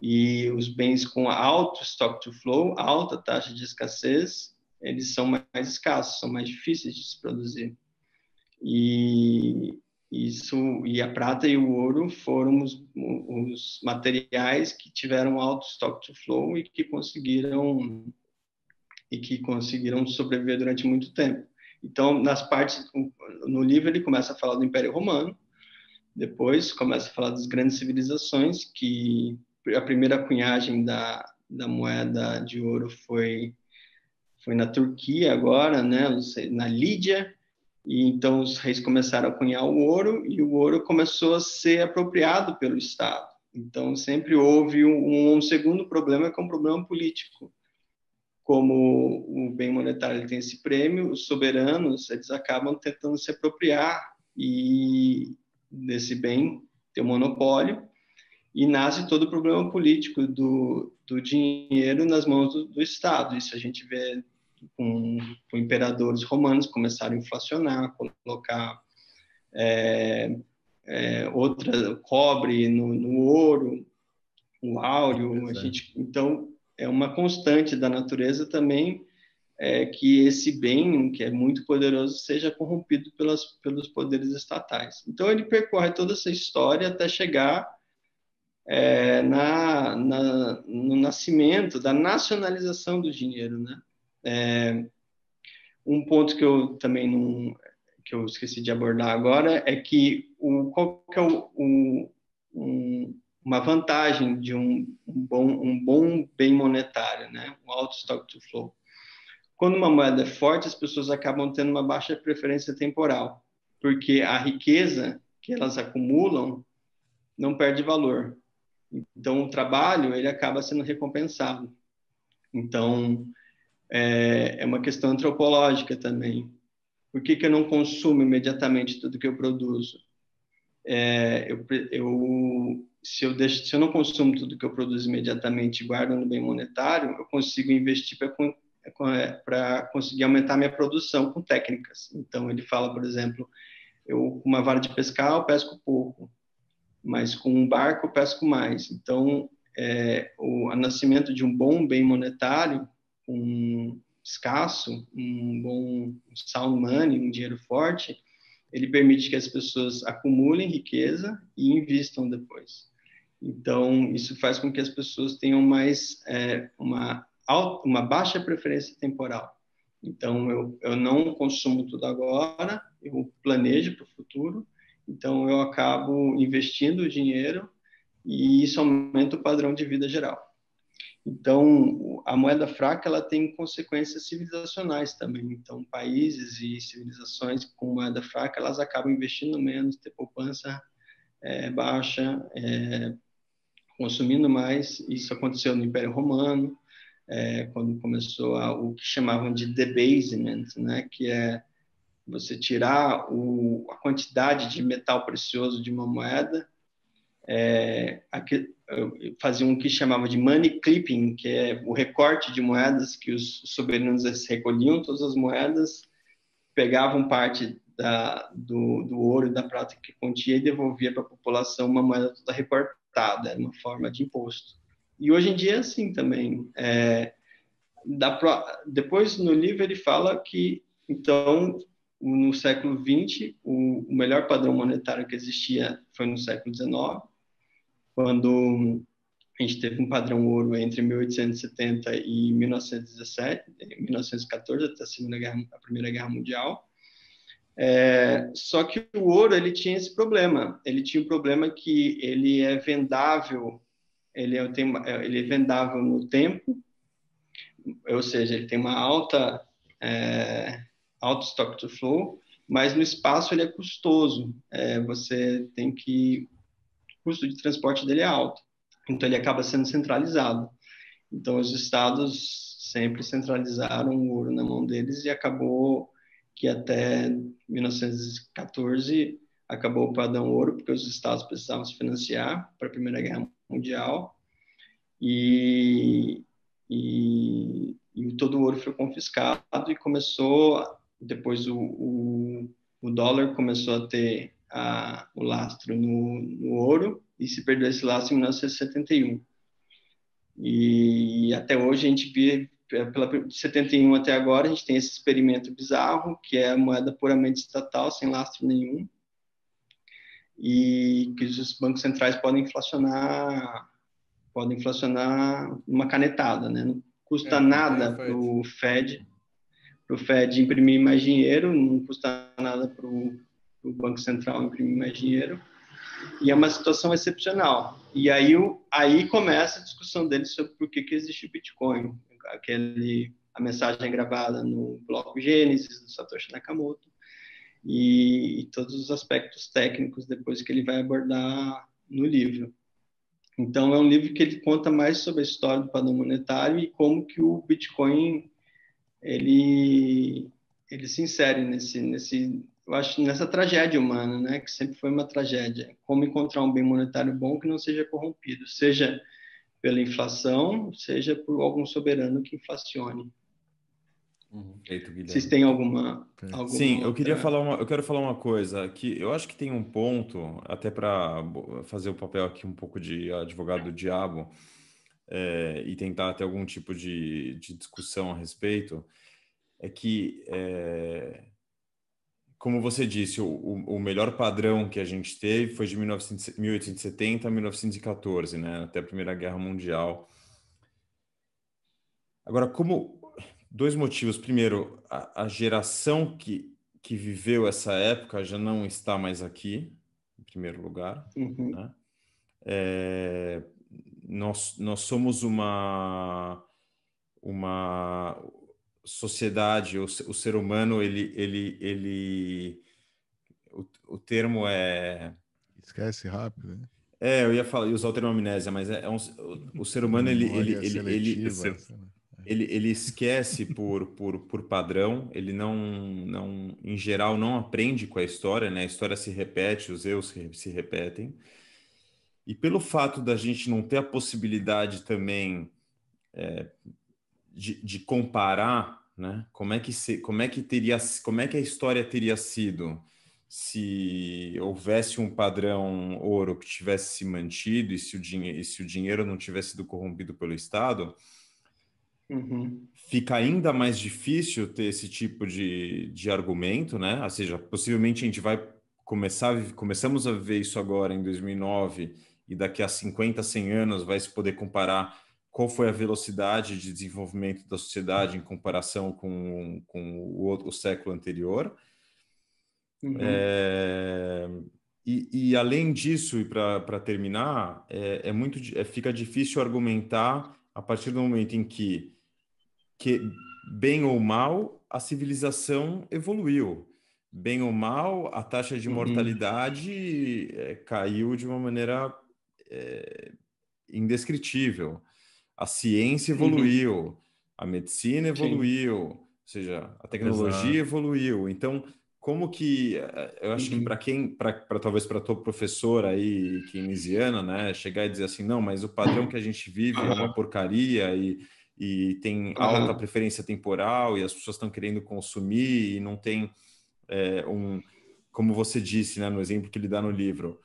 E os bens com alto stock to flow, alta taxa de escassez, eles são mais escassos, são mais difíceis de se produzir. E isso e a prata e o ouro foram os, os materiais que tiveram alto stock to flow e que conseguiram e que conseguiram sobreviver durante muito tempo. Então, nas partes no livro ele começa a falar do Império Romano, depois começa a falar das grandes civilizações que a primeira cunhagem da, da moeda de ouro foi foi na Turquia agora, né, na Lídia, e então os reis começaram a cunhar o ouro e o ouro começou a ser apropriado pelo Estado. Então sempre houve um, um segundo problema que é um problema político como o bem monetário tem esse prêmio, os soberanos eles acabam tentando se apropriar e desse bem ter um monopólio e nasce todo o problema político do, do dinheiro nas mãos do, do Estado. Isso a gente vê com, com imperadores romanos começaram a inflacionar, colocar é, é, outra cobre no, no ouro, o áureo. A gente, então é uma constante da natureza também é, que esse bem, que é muito poderoso, seja corrompido pelas, pelos poderes estatais. Então, ele percorre toda essa história até chegar é, na, na, no nascimento da nacionalização do dinheiro. Né? É, um ponto que eu também não que eu esqueci de abordar agora é que o, qual que é o, o um, uma vantagem de um, um, bom, um bom bem monetário, né? um alto stock to flow. Quando uma moeda é forte, as pessoas acabam tendo uma baixa preferência temporal, porque a riqueza que elas acumulam não perde valor. Então, o trabalho ele acaba sendo recompensado. Então, é, é uma questão antropológica também. Por que, que eu não consumo imediatamente tudo que eu produzo? É, eu, eu, se, eu deixo, se eu não consumo tudo que eu produzo imediatamente e guardo no bem monetário, eu consigo investir para conseguir aumentar minha produção com técnicas. Então, ele fala, por exemplo, eu com uma vara de pescar eu pesco pouco, mas com um barco eu pesco mais. Então, é, o nascimento de um bom bem monetário, um escasso, um bom sound money, um dinheiro forte, ele permite que as pessoas acumulem riqueza e investam depois. Então, isso faz com que as pessoas tenham mais é, uma, alta, uma baixa preferência temporal. Então, eu, eu não consumo tudo agora, eu planejo para o futuro, então eu acabo investindo o dinheiro e isso aumenta o padrão de vida geral. Então, a moeda fraca ela tem consequências civilizacionais também. Então, países e civilizações com moeda fraca elas acabam investindo menos, ter poupança é, baixa, é, consumindo mais. Isso aconteceu no Império Romano, é, quando começou a, o que chamavam de debasement, né, que é você tirar o, a quantidade de metal precioso de uma moeda é, aqui, faziam um que chamava de money clipping, que é o recorte de moedas que os soberanos recolhiam todas as moedas, pegavam parte da, do, do ouro e da prata que continha e devolvia para a população uma moeda toda recortada, era uma forma de imposto. E hoje em dia é assim também. É, da, depois no livro ele fala que então no século XX o, o melhor padrão monetário que existia foi no século XIX quando a gente teve um padrão ouro entre 1870 e 1917, 1914, até a, Segunda Guerra, a Primeira Guerra Mundial. É, só que o ouro ele tinha esse problema. Ele tinha um problema que ele é vendável, ele é, tem, ele é vendável no tempo, ou seja, ele tem uma alta é, alto stock to flow, mas no espaço ele é custoso. É, você tem que custo de transporte dele é alto. Então, ele acaba sendo centralizado. Então, os estados sempre centralizaram o ouro na mão deles e acabou que até 1914 acabou o padrão ouro, porque os estados precisavam se financiar para a Primeira Guerra Mundial e, e, e todo o ouro foi confiscado e começou, depois o, o, o dólar começou a ter a, o lastro no, no, ouro e se perdeu esse lastro em 1971. E até hoje a gente vê, pela 71 até agora, a gente tem esse experimento bizarro, que é a moeda puramente estatal, sem lastro nenhum, e que os bancos centrais podem inflacionar podem inflacionar uma canetada, né? Não custa é, nada para o Fed, para o Fed imprimir mais dinheiro, não custa nada para o o Banco Central imprimir mais dinheiro, e é uma situação excepcional. E aí, aí começa a discussão deles sobre por que, que existe o Bitcoin. Aquele, a mensagem é gravada no bloco Gênesis, do Satoshi Nakamoto, e, e todos os aspectos técnicos depois que ele vai abordar no livro. Então, é um livro que ele conta mais sobre a história do padrão monetário e como que o Bitcoin ele, ele se insere nesse, nesse, eu acho, nessa tragédia humana, né, que sempre foi uma tragédia. Como encontrar um bem monetário bom que não seja corrompido, seja pela inflação, seja por algum soberano que inflacione. Uhum. Eito, Vocês têm alguma, alguma Sim, outra... eu queria falar uma, eu quero falar uma coisa que eu acho que tem um ponto até para fazer o papel aqui um pouco de advogado do diabo é, e tentar ter algum tipo de, de discussão a respeito é que é, como você disse, o, o, melhor padrão que a gente teve foi de 1900, 1870 a 1914, né, até a Primeira Guerra Mundial. Agora, como dois motivos. Primeiro, a, a geração que, que viveu essa época já não está mais aqui, em primeiro lugar. Uhum. Né? É, nós, nós somos uma, uma sociedade, o, o ser humano, ele, ele, ele o, o termo é esquece rápido, né? É, eu ia falar, ia usar o termo amnésia, mas é, é um, o, o, ser humano ele ele ele, ele, ele ele, esquece por, por, por padrão, ele não, não, em geral, não aprende com a história, né? A história se repete, os erros se, se repetem. E pelo fato da gente não ter a possibilidade também é, de, de comparar, né? Como é que se, como é que teria, como é que a história teria sido se houvesse um padrão ouro que tivesse se mantido e se o, dinhe e se o dinheiro não tivesse sido corrompido pelo Estado? Uhum. Fica ainda mais difícil ter esse tipo de, de argumento, né? Ou seja, possivelmente a gente vai começar, começamos a ver isso agora em 2009 e daqui a 50, 100 anos vai se poder comparar qual foi a velocidade de desenvolvimento da sociedade em comparação com, com o, outro, o século anterior. Uhum. É, e, e, além disso, e para terminar, é, é muito é, fica difícil argumentar a partir do momento em que que, bem ou mal, a civilização evoluiu. Bem ou mal, a taxa de uhum. mortalidade é, caiu de uma maneira é, indescritível. A ciência uhum. evoluiu, uhum. a medicina evoluiu, Sim. ou seja, a tecnologia Exato. evoluiu. Então, como que é, eu acho uhum. que para quem, para talvez para tua professora aí keynesiana, né, chegar e dizer assim, não, mas o padrão que a gente vive é uma porcaria e e tem alta preferência temporal e as pessoas estão querendo consumir e não tem é, um, como você disse, né, no exemplo que ele dá no livro,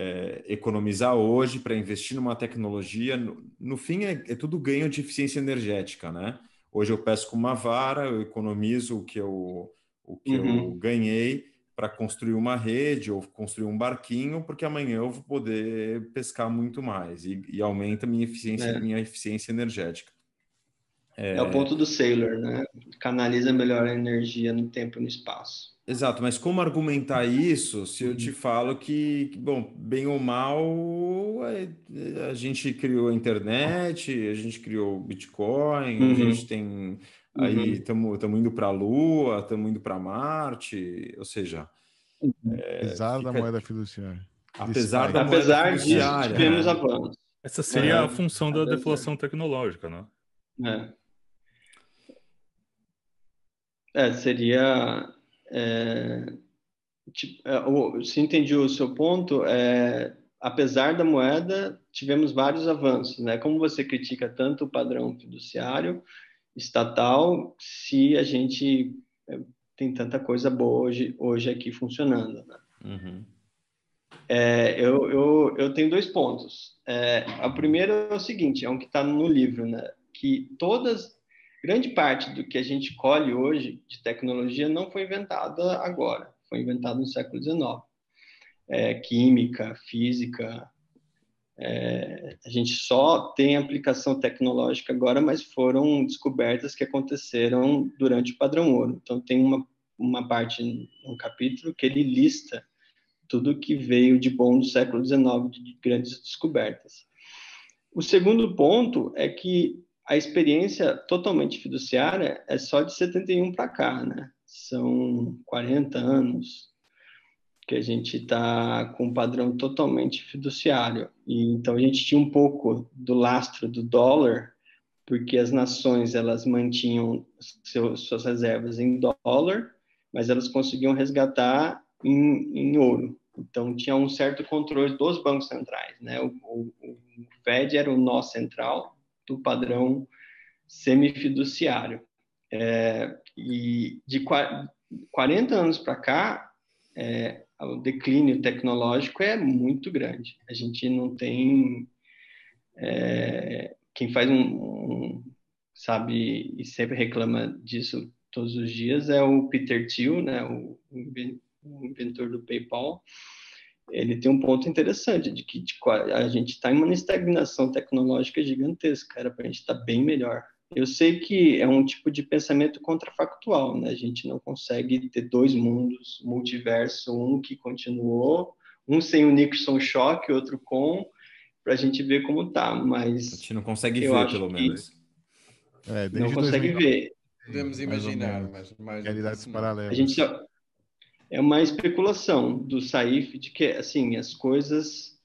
é, economizar hoje para investir numa tecnologia, no, no fim é, é, tudo ganho de eficiência energética, né? Hoje eu pesco uma vara, eu economizo o que eu, o que uhum. eu ganhei para construir uma rede ou construir um barquinho, porque amanhã eu vou poder pescar muito mais e, e aumenta minha eficiência, é. minha eficiência energética. É... é o ponto do Sailor, né? Canaliza melhor a energia no tempo e no espaço. Exato, mas como argumentar isso se eu te falo que, bom, bem ou mal, a gente criou a internet, a gente criou o Bitcoin, uhum. a gente tem. Aí estamos uhum. indo para a Lua, estamos indo para Marte, ou seja. Uhum. É, Apesar fica... da moeda fiduciária. Apesar da Apesar moeda fiduciária. Tivemos avanços. Essa seria é, a função da deflação tecnológica, né? É. É, seria. É, tipo, é, se entendi o seu ponto, é, apesar da moeda, tivemos vários avanços, né? Como você critica tanto o padrão fiduciário estatal, se a gente é, tem tanta coisa boa hoje, hoje aqui funcionando, né? Uhum. É, eu, eu, eu tenho dois pontos. É, a primeira é o seguinte, é um que está no livro, né? Que todas grande parte do que a gente colhe hoje de tecnologia não foi inventada agora, foi inventada no século XIX. É, química, física, é, a gente só tem aplicação tecnológica agora, mas foram descobertas que aconteceram durante o padrão ouro. Então, tem uma, uma parte no capítulo que ele lista tudo que veio de bom do século XIX, de grandes descobertas. O segundo ponto é que a experiência totalmente fiduciária é só de 71 para cá, né? São 40 anos que a gente está com um padrão totalmente fiduciário. E, então a gente tinha um pouco do lastro do dólar, porque as nações elas mantinham seu, suas reservas em dólar, mas elas conseguiam resgatar em, em ouro. Então tinha um certo controle dos bancos centrais, né? O, o, o Fed era o nó central do padrão semifiduciário. É, e de 40 anos para cá, é, o declínio tecnológico é muito grande. A gente não tem. É, quem faz um, um, sabe, e sempre reclama disso todos os dias é o Peter Thiel, né, o, o inventor do PayPal ele tem um ponto interessante de que de, a gente está em uma estagnação tecnológica gigantesca, era para a gente estar tá bem melhor. Eu sei que é um tipo de pensamento contrafactual, né? A gente não consegue ter dois mundos, multiverso, um que continuou, um sem o Nixon Shock, outro com, para a gente ver como tá. Mas a gente não consegue ver, pelo menos. É, não consegue 2009. ver. Podemos imaginar, mas, mas realidades paralelas. A gente só, é uma especulação do Saif de que assim as coisas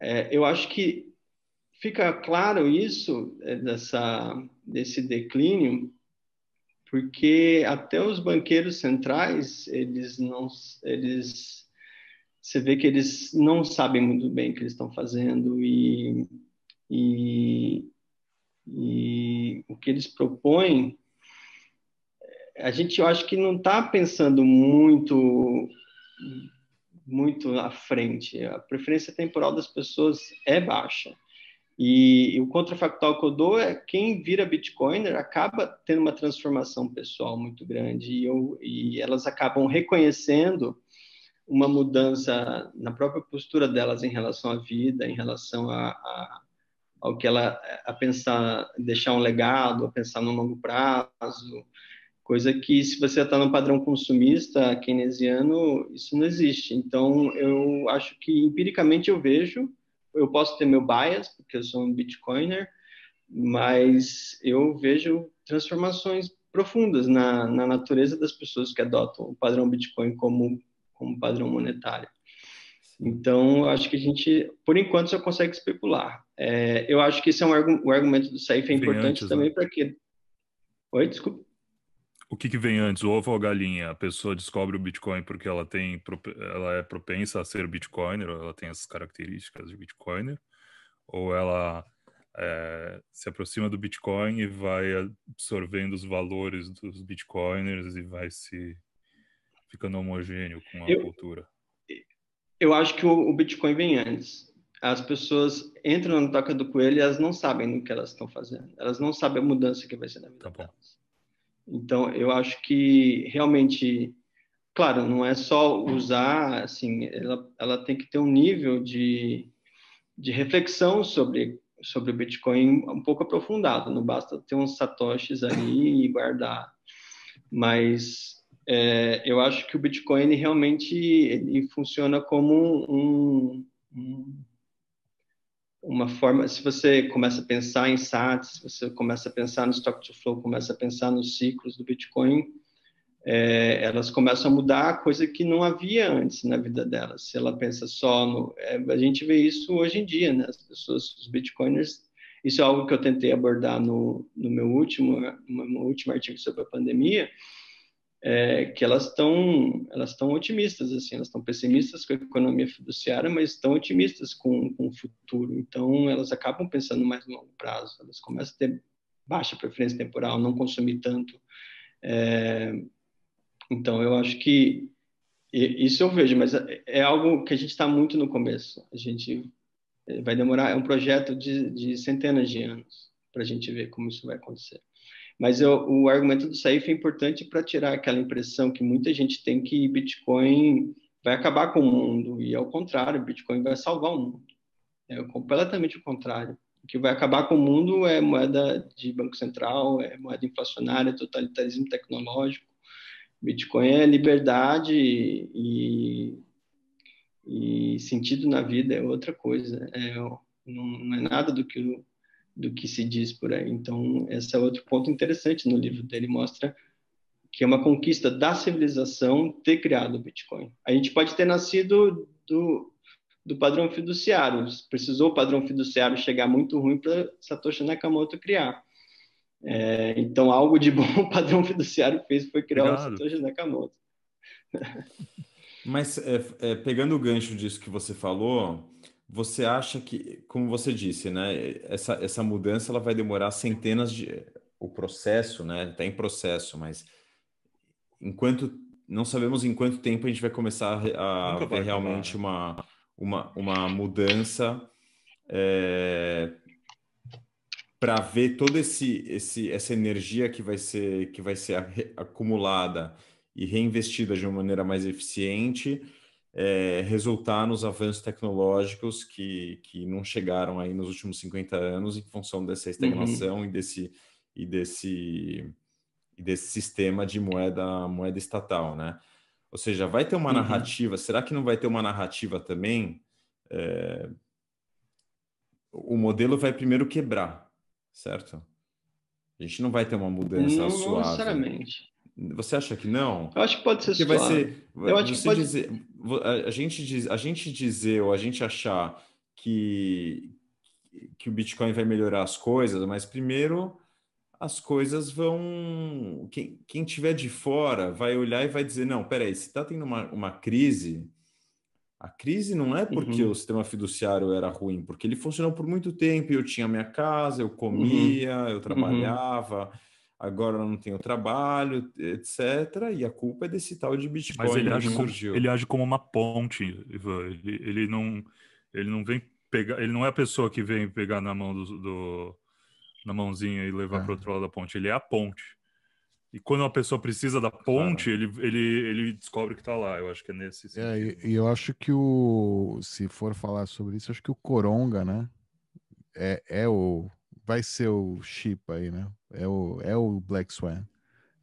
é, eu acho que fica claro isso é, dessa desse declínio porque até os banqueiros centrais eles não eles você vê que eles não sabem muito bem o que eles estão fazendo e, e, e o que eles propõem a gente eu acho que não está pensando muito muito à frente. A preferência temporal das pessoas é baixa. E, o contrafactual que eu dou é quem vira Bitcoiner acaba tendo uma transformação pessoal muito grande e, eu, e elas acabam reconhecendo uma mudança na própria postura delas em relação à vida, em relação a, a ao que ela a pensar, deixar um legado, a pensar no longo prazo, coisa que se você está no padrão consumista keynesiano, isso não existe. Então, eu acho que empiricamente eu vejo eu posso ter meu bias, porque eu sou um Bitcoiner, mas eu vejo transformações profundas na, na natureza das pessoas que adotam o padrão Bitcoin como, como padrão monetário. Então, eu acho que a gente, por enquanto, só consegue especular. É, eu acho que esse é um o argumento do Saif é importante antes, também né? para que. Oi, desculpa o que, que, vem antes, o ovo ou a galinha? A pessoa descobre o Bitcoin porque ela tem, ela é propensa a ser Bitcoiner, ou ela tem as características de Bitcoiner, ou ela é, se aproxima do Bitcoin e vai absorvendo os valores dos Bitcoiners e vai se ficando homogêneo com a eu, cultura. Eu acho que o, o, Bitcoin vem antes. As pessoas entram na toca do coelho e elas não sabem o que elas estão fazendo. Elas não sabem a mudança que vai ser na vida tá delas. Então, eu acho que realmente, claro, não é só usar, assim, ela, ela tem que ter um nível de, de reflexão sobre, sobre o Bitcoin um pouco aprofundado, não basta ter uns satoshis ali e guardar. Mas é, eu acho que o Bitcoin realmente ele funciona como um, um uma forma, se você começa a pensar em SATs, se você começa a pensar no stock to flow, começa a pensar nos ciclos do Bitcoin, é, elas começam a mudar coisa que não havia antes na vida delas. Se ela pensa só no, é, a gente vê isso hoje em dia, né? As pessoas, os Bitcoiners, isso é algo que eu tentei abordar no, no meu último, no meu último artigo sobre a pandemia é, que elas estão elas estão otimistas assim elas estão pessimistas com a economia fiduciária mas estão otimistas com, com o futuro. Então elas acabam pensando mais no longo prazo. Elas começam a ter baixa preferência temporal não consumir tanto. É, então eu acho que isso eu vejo mas é, é algo que a gente está muito no começo. A gente é, vai demorar é um projeto de, de centenas de anos para a gente ver como isso vai acontecer mas eu, o argumento do Saif é importante para tirar aquela impressão que muita gente tem que Bitcoin vai acabar com o mundo, e ao contrário, Bitcoin vai salvar o mundo. É completamente o contrário. O que vai acabar com o mundo é moeda de banco central, é moeda inflacionária, totalitarismo tecnológico. Bitcoin é liberdade e, e sentido na vida, é outra coisa. É, não, não é nada do que do que se diz por aí. Então, esse é outro ponto interessante no livro dele, mostra que é uma conquista da civilização ter criado o Bitcoin. A gente pode ter nascido do, do padrão fiduciário, precisou o padrão fiduciário chegar muito ruim para Satoshi Nakamoto criar. É, então, algo de bom o padrão fiduciário fez foi criar Obrigado. o Satoshi Nakamoto. Mas, é, é, pegando o gancho disso que você falou, você acha que, como você disse, né, essa, essa mudança ela vai demorar centenas de o processo, né, está em processo, mas enquanto não sabemos em quanto tempo a gente vai começar a, a ver realmente uma, uma, uma mudança é, para ver toda esse, esse, essa energia que vai ser que vai ser acumulada e reinvestida de uma maneira mais eficiente é, resultar nos avanços tecnológicos que, que não chegaram aí nos últimos 50 anos em função dessa estagnação uhum. e desse e desse e desse sistema de moeda moeda estatal, né? Ou seja, vai ter uma uhum. narrativa. Será que não vai ter uma narrativa também? É... O modelo vai primeiro quebrar, certo? A gente não vai ter uma mudança não, suave. Não necessariamente. Você acha que não? Eu acho que pode ser Porque vai ser. Eu acho que pode... dizer, a, gente diz, a gente dizer ou a gente achar que, que o Bitcoin vai melhorar as coisas, mas primeiro as coisas vão. Quem, quem tiver de fora vai olhar e vai dizer: não, peraí, se está tendo uma, uma crise, a crise não é porque uhum. o sistema fiduciário era ruim, porque ele funcionou por muito tempo. Eu tinha minha casa, eu comia, uhum. eu trabalhava. Uhum. Agora não tenho trabalho, etc. E a culpa é desse tal de Bitcoin. Mas ele age, como, ele age como uma ponte, Ivan. Ele, ele, não, ele não vem pegar. Ele não é a pessoa que vem pegar na mão do, do na mãozinha e levar é. para o outro lado da ponte. Ele é a ponte. E quando uma pessoa precisa da ponte, ele, ele, ele descobre que está lá. Eu acho que é nesse sentido. É, e, e, eu acho que o. Se for falar sobre isso, acho que o Coronga, né? É, é o. Vai ser o chip aí, né? É o, é o Black Swan.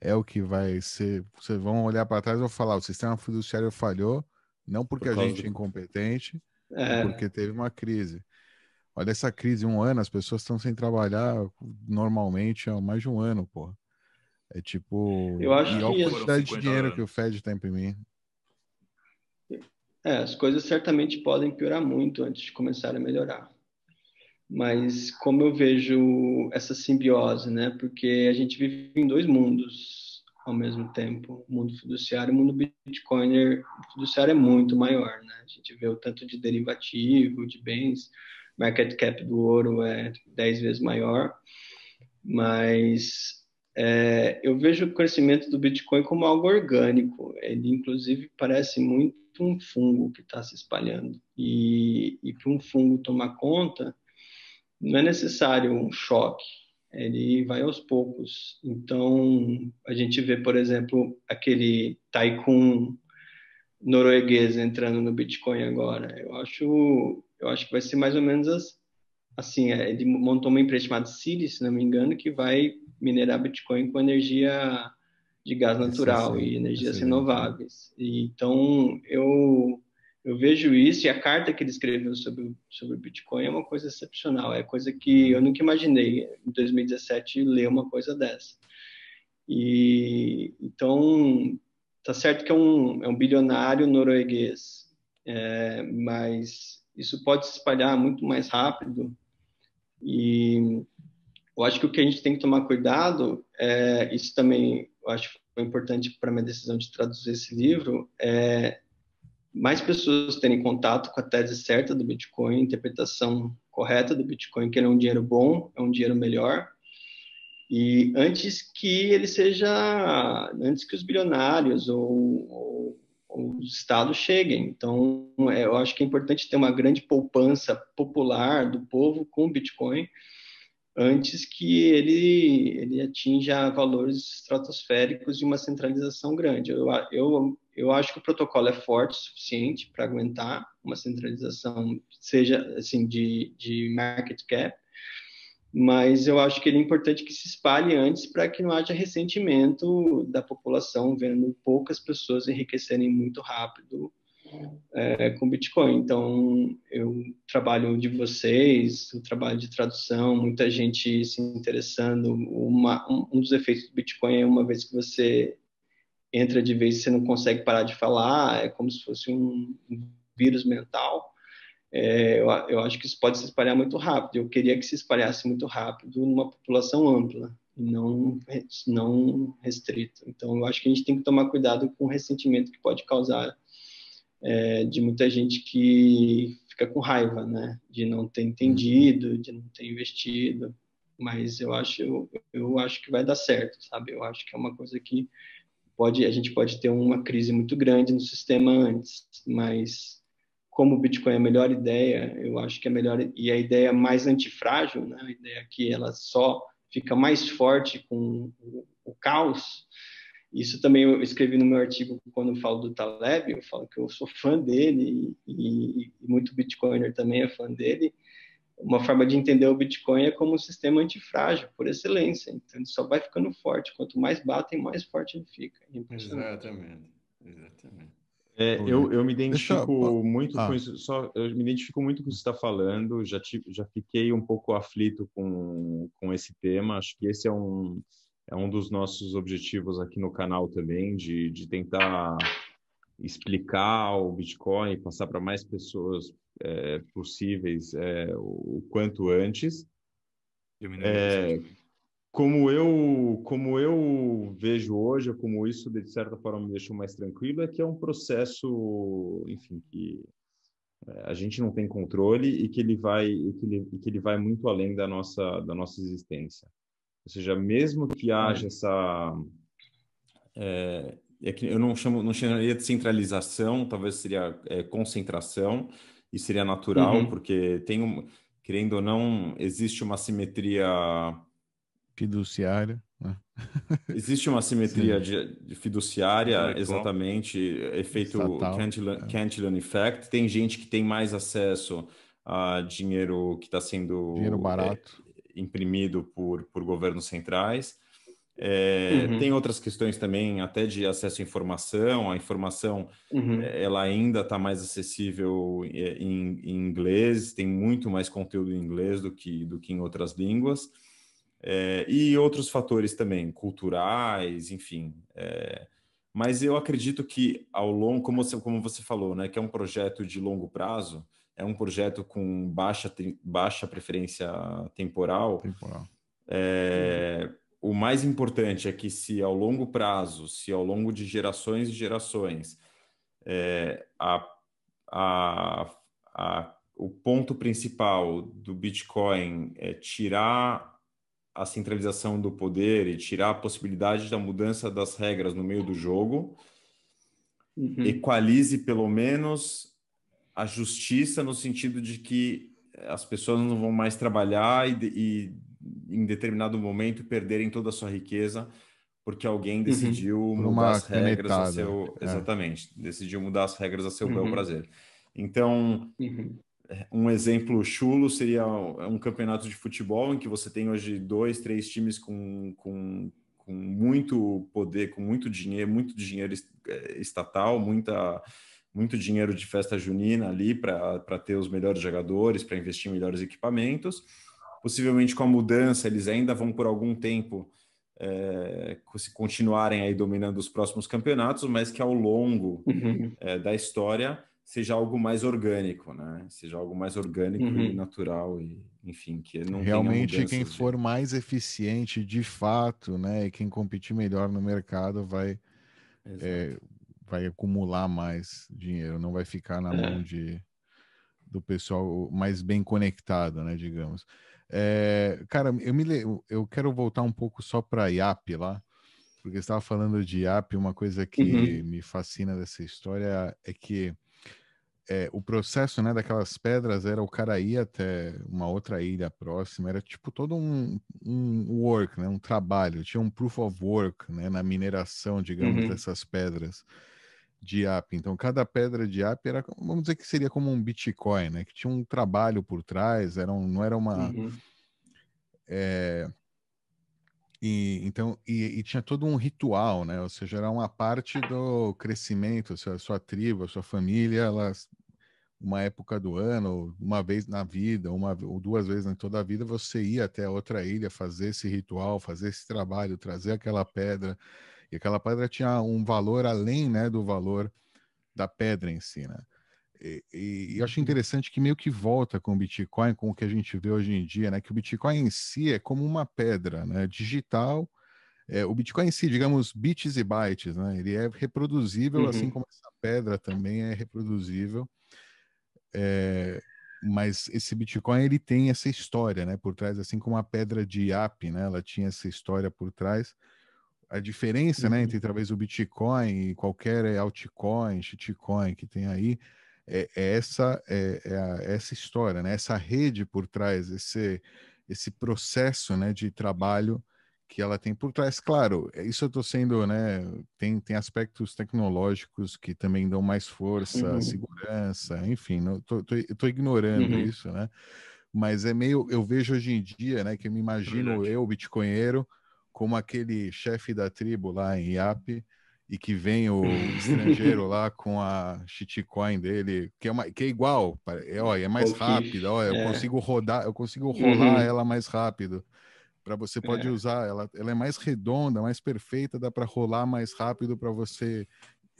É o que vai ser. Vocês vão olhar para trás e vão falar: o sistema fiduciário falhou, não porque Por a gente do... é incompetente, é. porque teve uma crise. Olha essa crise, um ano, as pessoas estão sem trabalhar normalmente há mais de um ano, pô. É tipo. Eu acho e que. a quantidade de dinheiro anos. que o Fed está imprimindo. É, as coisas certamente podem piorar muito antes de começar a melhorar. Mas como eu vejo essa simbiose, né? Porque a gente vive em dois mundos ao mesmo tempo, o mundo fiduciário e o mundo bitcoiner. O fiduciário é muito maior, né? A gente vê o tanto de derivativo, de bens market cap do ouro é 10 vezes maior, mas é, eu vejo o crescimento do Bitcoin como algo orgânico. Ele, inclusive, parece muito um fungo que está se espalhando. E, e para um fungo tomar conta, não é necessário um choque, ele vai aos poucos. Então, a gente vê, por exemplo, aquele Tycoon norueguês entrando no Bitcoin agora. Eu acho eu acho que vai ser mais ou menos as, assim, é, ele montou uma empresa chamada Ciri, se não me engano, que vai minerar Bitcoin com energia de gás natural e energias renováveis. E, então, eu eu vejo isso e a carta que ele escreveu sobre sobre o Bitcoin é uma coisa excepcional, é coisa que eu nunca imaginei em 2017 ler uma coisa dessa. E então tá certo que é um é um bilionário norueguês, é, mas isso pode se espalhar muito mais rápido. E eu acho que o que a gente tem que tomar cuidado, é, isso também eu acho que foi importante para minha decisão de traduzir esse livro, é mais pessoas terem contato com a tese certa do Bitcoin, interpretação correta do Bitcoin, que ele é um dinheiro bom, é um dinheiro melhor, e antes que ele seja, antes que os bilionários ou, ou os estados cheguem. Então, é, eu acho que é importante ter uma grande poupança popular do povo com Bitcoin antes que ele, ele atinja valores estratosféricos e uma centralização grande. Eu, eu, eu acho que o protocolo é forte o suficiente para aguentar uma centralização, seja assim, de, de market cap, mas eu acho que ele é importante que se espalhe antes para que não haja ressentimento da população vendo poucas pessoas enriquecerem muito rápido é, com Bitcoin. Então, eu trabalho de vocês, o trabalho de tradução, muita gente se interessando. Uma, um, dos efeitos do Bitcoin é uma vez que você entra de vez você não consegue parar de falar, é como se fosse um, vírus mental é, eu, eu, acho que isso pode se espalhar muito rápido. Eu queria que se espalhasse muito rápido numa população ampla e não, não restrita. Então, eu acho que a gente tem que tomar cuidado com o ressentimento que pode causar é, de muita gente que fica com raiva, né? De não ter entendido, de não ter investido. Mas eu acho, eu, eu acho que vai dar certo, sabe? Eu acho que é uma coisa que pode, a gente pode ter uma crise muito grande no sistema antes, mas como o Bitcoin é a melhor ideia, eu acho que é melhor e a ideia mais antifrágil, né? a ideia que ela só fica mais forte com o, o caos. Isso também eu escrevi no meu artigo quando eu falo do Taleb, eu falo que eu sou fã dele e, e muito Bitcoiner também é fã dele. Uma forma de entender o Bitcoin é como um sistema antifrágil, por excelência. Então, ele só vai ficando forte. Quanto mais batem, mais forte ele fica. É exatamente. Exatamente. É, eu, eu me identifico eu... muito ah. com isso, só, eu me identifico muito com o que você está falando, já, te, já fiquei um pouco aflito com, com esse tema, acho que esse é um, é um dos nossos objetivos aqui no canal também, de, de tentar explicar o Bitcoin, passar para mais pessoas é, possíveis é, o, quanto antes. É, como eu como eu vejo hoje, como isso de certa forma me deixou mais tranquilo, é que é um processo, enfim, que é, a gente não tem controle e que ele vai e que ele, e que ele vai muito além da nossa da nossa existência. Ou seja, mesmo que haja essa é, é que eu não chamo não chamaria de centralização, talvez seria é, concentração e seria natural uhum. porque tem um querendo ou não existe uma simetria fiduciária. Né? Existe uma simetria de, de, fiduciária, é, exatamente, efeito Cantillon, Cantillon Effect. Tem gente que tem mais acesso a dinheiro que está sendo dinheiro barato. É, imprimido por, por governos centrais. É, uhum. Tem outras questões também, até de acesso à informação. A informação uhum. É, ela ainda está mais acessível é, em, em, inglês, tem muito mais conteúdo em inglês do que, do que em outras línguas. É, e outros fatores também, culturais, enfim. É, mas eu acredito que ao longo, como você, como você falou, né, que é um projeto de longo prazo, é um projeto com baixa, baixa preferência temporal. temporal. É, o mais importante é que se ao longo prazo, se ao longo de gerações e gerações, é, a, a, a, o ponto principal do Bitcoin é tirar a centralização do poder e tirar a possibilidade da mudança das regras no meio do jogo, uhum. equalize pelo menos a justiça no sentido de que as pessoas não vão mais trabalhar e, e em determinado momento perderem toda a sua riqueza porque alguém uhum. decidiu uhum. mudar as regras a seu é. exatamente decidiu mudar as regras a seu uhum. bel prazer então uhum um exemplo chulo seria um campeonato de futebol em que você tem hoje dois, três times com, com, com muito poder, com muito dinheiro, muito dinheiro é, estatal, muita, muito dinheiro de festa junina ali para ter os melhores jogadores, para investir em melhores equipamentos. Possivelmente com a mudança, eles ainda vão por algum tempo é, se continuarem aí dominando os próximos campeonatos, mas que ao longo uhum. é, da história seja algo mais orgânico, né? Seja algo mais orgânico uhum. e natural e enfim, que não realmente quem de... for mais eficiente de fato, né, e quem competir melhor no mercado vai é, vai acumular mais dinheiro, não vai ficar na é. mão de do pessoal mais bem conectado, né, digamos. É, cara, eu me eu quero voltar um pouco só para IAP lá, porque estava falando de IAP, uma coisa que uhum. me fascina dessa história é que é, o processo né, daquelas pedras era o cara ir até uma outra ilha próxima, era tipo todo um, um work, né, um trabalho, tinha um proof of work né, na mineração, digamos, uhum. dessas pedras de app. Então, cada pedra de app era, vamos dizer que seria como um Bitcoin, né, que tinha um trabalho por trás, era um, não era uma. Uhum. É, e, então, e, e, tinha todo um ritual, né? Ou seja, era uma parte do crescimento, a sua, sua tribo, a sua família, elas, uma época do ano, uma vez na vida, uma ou duas vezes em toda a vida, você ia até outra ilha fazer esse ritual, fazer esse trabalho, trazer aquela pedra. E aquela pedra tinha um valor além, né, do valor da pedra em si, né? E, e, eu acho uhum. interessante que meio que volta com o Bitcoin, com o que a gente vê hoje em dia, né? Que o Bitcoin em si é como uma pedra, né? Digital. É, o Bitcoin em si, digamos, bits e bytes, né? Ele é reproduzível, assim uhum. assim como essa pedra também é reproduzível. É, mas esse Bitcoin ele tem essa história, né? Por trás, assim como a pedra de IAP, né? Ela tinha essa história por trás. A diferença, né, uhum. né, entre talvez o Bitcoin e qualquer altcoin, shitcoin que tem aí, é, é essa é, é a, essa história, né? Essa rede por trás, esse esse processo, né, de trabalho que ela tem por trás. Claro, é, isso eu estou sendo, né? Tem, tem aspectos tecnológicos que também dão mais força, uhum. segurança, enfim, não tô, tô, eu tô ignorando uhum. isso, né? Mas é meio, eu vejo hoje em dia, né, que eu me imagino Verdade. eu, bitcoinheiro, como aquele chefe da tribo lá em IAP, e que vem o estrangeiro lá com a shitcoin dele, que é, uma, que é igual, é, ó, é mais rápida, ó, eu é. consigo rodar, eu consigo rolar uhum. ela mais rápido. Para você pode é. usar, ela, ela é mais redonda, mais perfeita, dá para rolar mais rápido para você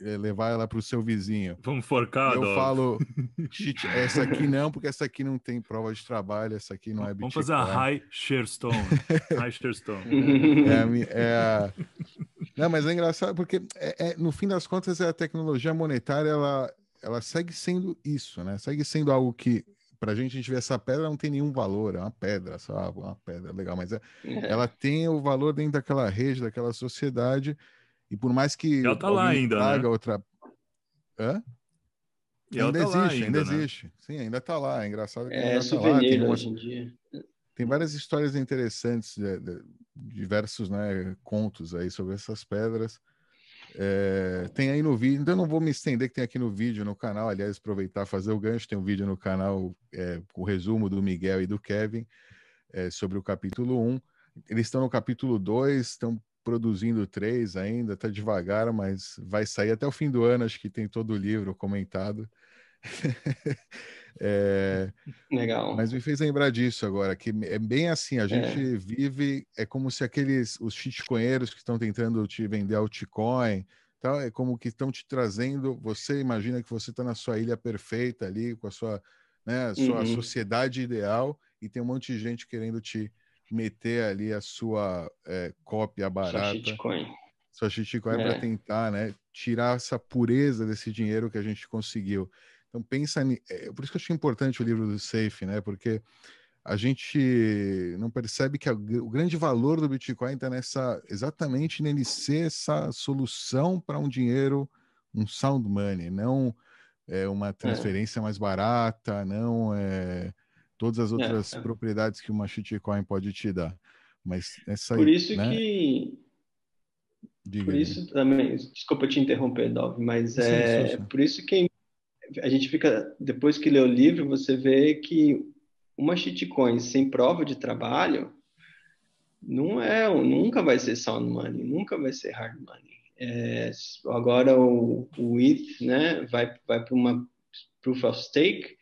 levar ela para o seu vizinho. Vamos forcar, Eu falo, essa aqui não, porque essa aqui não tem prova de trabalho, essa aqui não é. Vamos fazer a High Sharestone. high Sharestone. É, é a... Não, mas é engraçado porque é, é, no fim das contas a tecnologia monetária ela, ela segue sendo isso, né? Segue sendo algo que para a gente, a gente vê essa pedra não tem nenhum valor, é uma pedra, sabe? Uma pedra, legal, mas é, é. ela tem o valor dentro daquela rede, daquela sociedade, e por mais que ela tá lá ainda, né? outra. Hã? E ainda tá existe, ainda, ainda né? existe. Sim, ainda está lá. É engraçado que é souvenir tá lá. hoje em dia. Tem várias histórias interessantes, de, de, diversos né, contos aí sobre essas pedras. É, tem aí no vídeo, então eu não vou me estender que tem aqui no vídeo, no canal, aliás, aproveitar fazer o gancho, tem um vídeo no canal é, com o resumo do Miguel e do Kevin é, sobre o capítulo 1. Eles estão no capítulo 2, estão produzindo três ainda, está devagar, mas vai sair até o fim do ano, acho que tem todo o livro comentado. É, Legal. Mas me fez lembrar disso agora, que é bem assim, a é. gente é. vive, é como se aqueles, os shitcoinheiros que estão tentando te vender altcoin, tal, é como que estão te trazendo, você imagina que você está na sua ilha perfeita ali, com a sua, né, a sua uhum. sociedade ideal, e tem um monte de gente querendo te meter ali a sua é, cópia barata. Sua shitcoin. Sua shitcoin é. para tentar, né, tirar essa pureza desse dinheiro que a gente conseguiu. Então pensa, é, por isso que eu achei importante o livro do Safe, né? Porque a gente não percebe que a, o grande valor do Bitcoin está nessa exatamente nele ser essa solução para um dinheiro, um sound money, não é uma é. transferência é. mais barata, não é todas as é, outras é, propriedades que uma shitcoin pode te dar. Mas essa Por isso né? que Diga por isso também, desculpa te interromper, Dov, mas sim, é sim, sim. por isso que a gente fica, depois que lê o livro, você vê que uma shitcoin sem prova de trabalho não é, nunca vai ser sound money, nunca vai ser hard money. É, agora o, o ETH, né, vai, vai para uma proof of stake,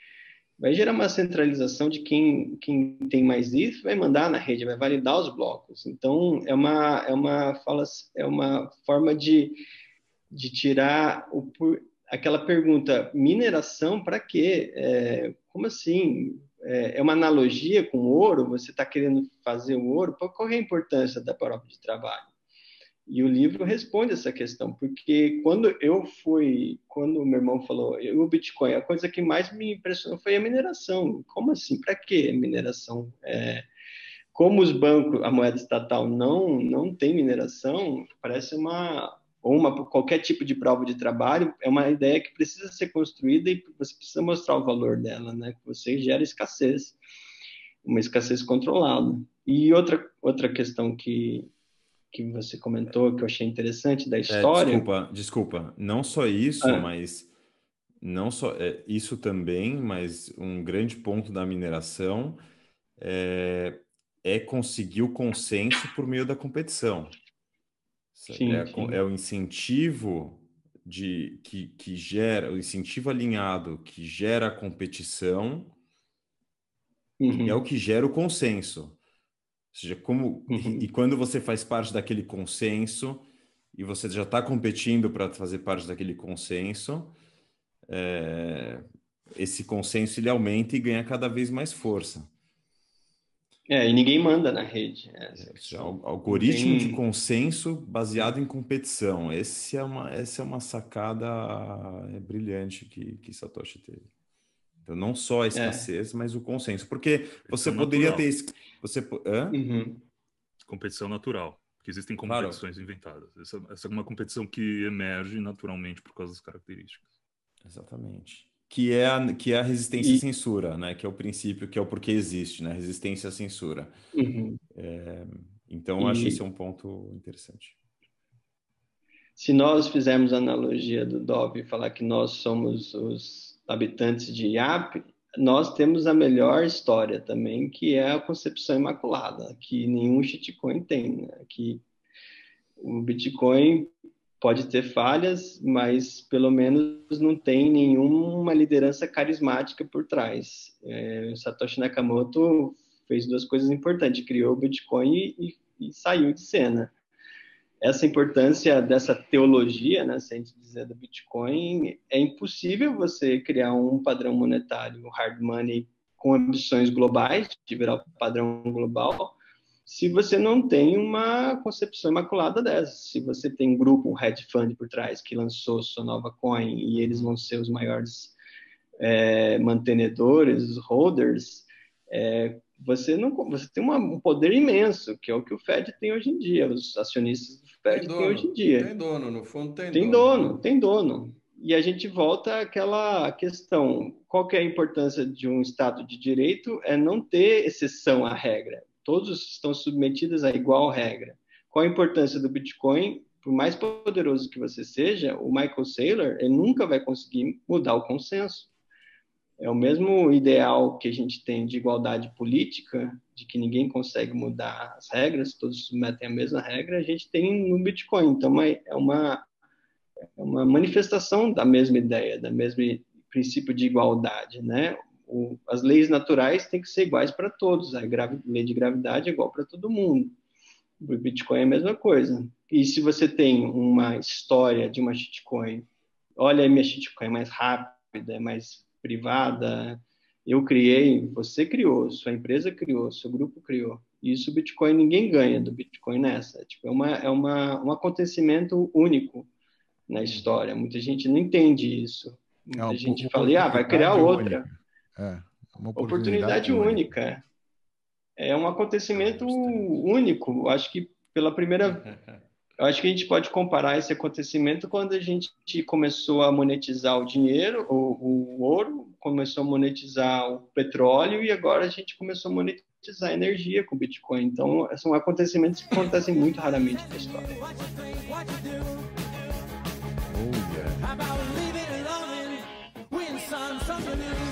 vai gerar uma centralização de quem, quem tem mais ETH vai mandar na rede, vai validar os blocos. Então é uma é uma fala é uma forma de de tirar o aquela pergunta, mineração para quê? É, como assim? É, é, uma analogia com ouro? Você está querendo fazer o ouro? Qual é a importância da prova de trabalho? E o livro responde essa questão, porque quando eu fui, quando o meu irmão falou, o Bitcoin, a coisa que mais me impressionou foi a mineração. Como assim? Para que mineração? É, como os bancos, a moeda estatal não não tem mineração, parece uma ou uma, qualquer tipo de prova de trabalho, é uma ideia que precisa ser construída e você precisa mostrar o valor dela, né? Você gera escassez, uma escassez controlada. E outra, outra questão que, que você comentou, que eu achei interessante da é, história... É, desculpa, desculpa, não só isso, ah. mas... Não só é, isso também, mas um grande ponto da mineração é, é conseguir o consenso por meio da competição. Sim, é, sim. é o incentivo de que, que gera, o incentivo alinhado que gera a competição uhum. é o que gera o consenso. Ou seja, como uhum. e, quando você faz parte daquele consenso e você já está competindo para fazer parte daquele consenso, é, esse consenso ele aumenta e ganha cada vez mais força. É, e ninguém manda na rede. É, é algoritmo Tem... de consenso baseado em competição. Esse é uma, essa é uma sacada é, brilhante que, que Satoshi teve. Então, não só a é. escassez, é. mas o consenso. Porque você poderia natural. ter. Você, hã? Uhum. Competição natural. Porque existem competições claro. inventadas. Essa, essa é uma competição que emerge naturalmente por causa das características. Exatamente que é a, que é a resistência e... à censura, né? Que é o princípio, que é o porquê existe, né? Resistência à censura. Uhum. É, então, eu e... acho que esse é um ponto interessante. Se nós fizermos a analogia do Dove e falar que nós somos os habitantes de IAP, nós temos a melhor história também, que é a concepção imaculada, que nenhum shitcoin tem, né? que o Bitcoin pode ter falhas, mas pelo menos não tem nenhuma liderança carismática por trás. É, Satoshi Nakamoto fez duas coisas importantes: criou o Bitcoin e, e, e saiu de cena. Essa importância dessa teologia, né, se a gente dizer do Bitcoin, é impossível você criar um padrão monetário, hard money, com ambições globais, de virar padrão global, se você não tem uma concepção imaculada dessa. Se você tem um grupo, um hedge fund por trás que lançou sua nova coin e eles vão ser os maiores é, mantenedores, holders, é, você não você tem uma, um poder imenso, que é o que o Fed tem hoje em dia, os acionistas do Fed têm hoje em dia. Tem dono, no fundo tem, tem dono. dono. Tem dono, E a gente volta àquela questão, qual que é a importância de um Estado de Direito? É não ter exceção à regra. Todos estão submetidos a igual regra. Qual a importância do Bitcoin? Por mais poderoso que você seja, o Michael Saylor, ele nunca vai conseguir mudar o consenso é o mesmo ideal que a gente tem de igualdade política, de que ninguém consegue mudar as regras, todos submetem a mesma regra, a gente tem no Bitcoin. Então, é uma, é uma manifestação da mesma ideia, da mesmo princípio de igualdade, né? O, as leis naturais têm que ser iguais para todos, a lei de gravidade é igual para todo mundo. O Bitcoin é a mesma coisa. E se você tem uma história de uma shitcoin, olha a minha shitcoin é mais rápida, é mais privada. Eu criei, você criou, sua empresa criou, seu grupo criou. Isso o Bitcoin ninguém ganha do Bitcoin nessa. É, tipo, é, uma, é uma, um acontecimento único na história. Muita gente não entende isso. Muita é gente fala, ah, vai criar outra. É, uma oportunidade, oportunidade única. única. É um acontecimento único. Acho que pela primeira Eu acho que a gente pode comparar esse acontecimento quando a gente começou a monetizar o dinheiro, o, o ouro, começou a monetizar o petróleo e agora a gente começou a monetizar a energia com o Bitcoin. Então, são acontecimentos que acontecem muito raramente na história. Oh, yeah.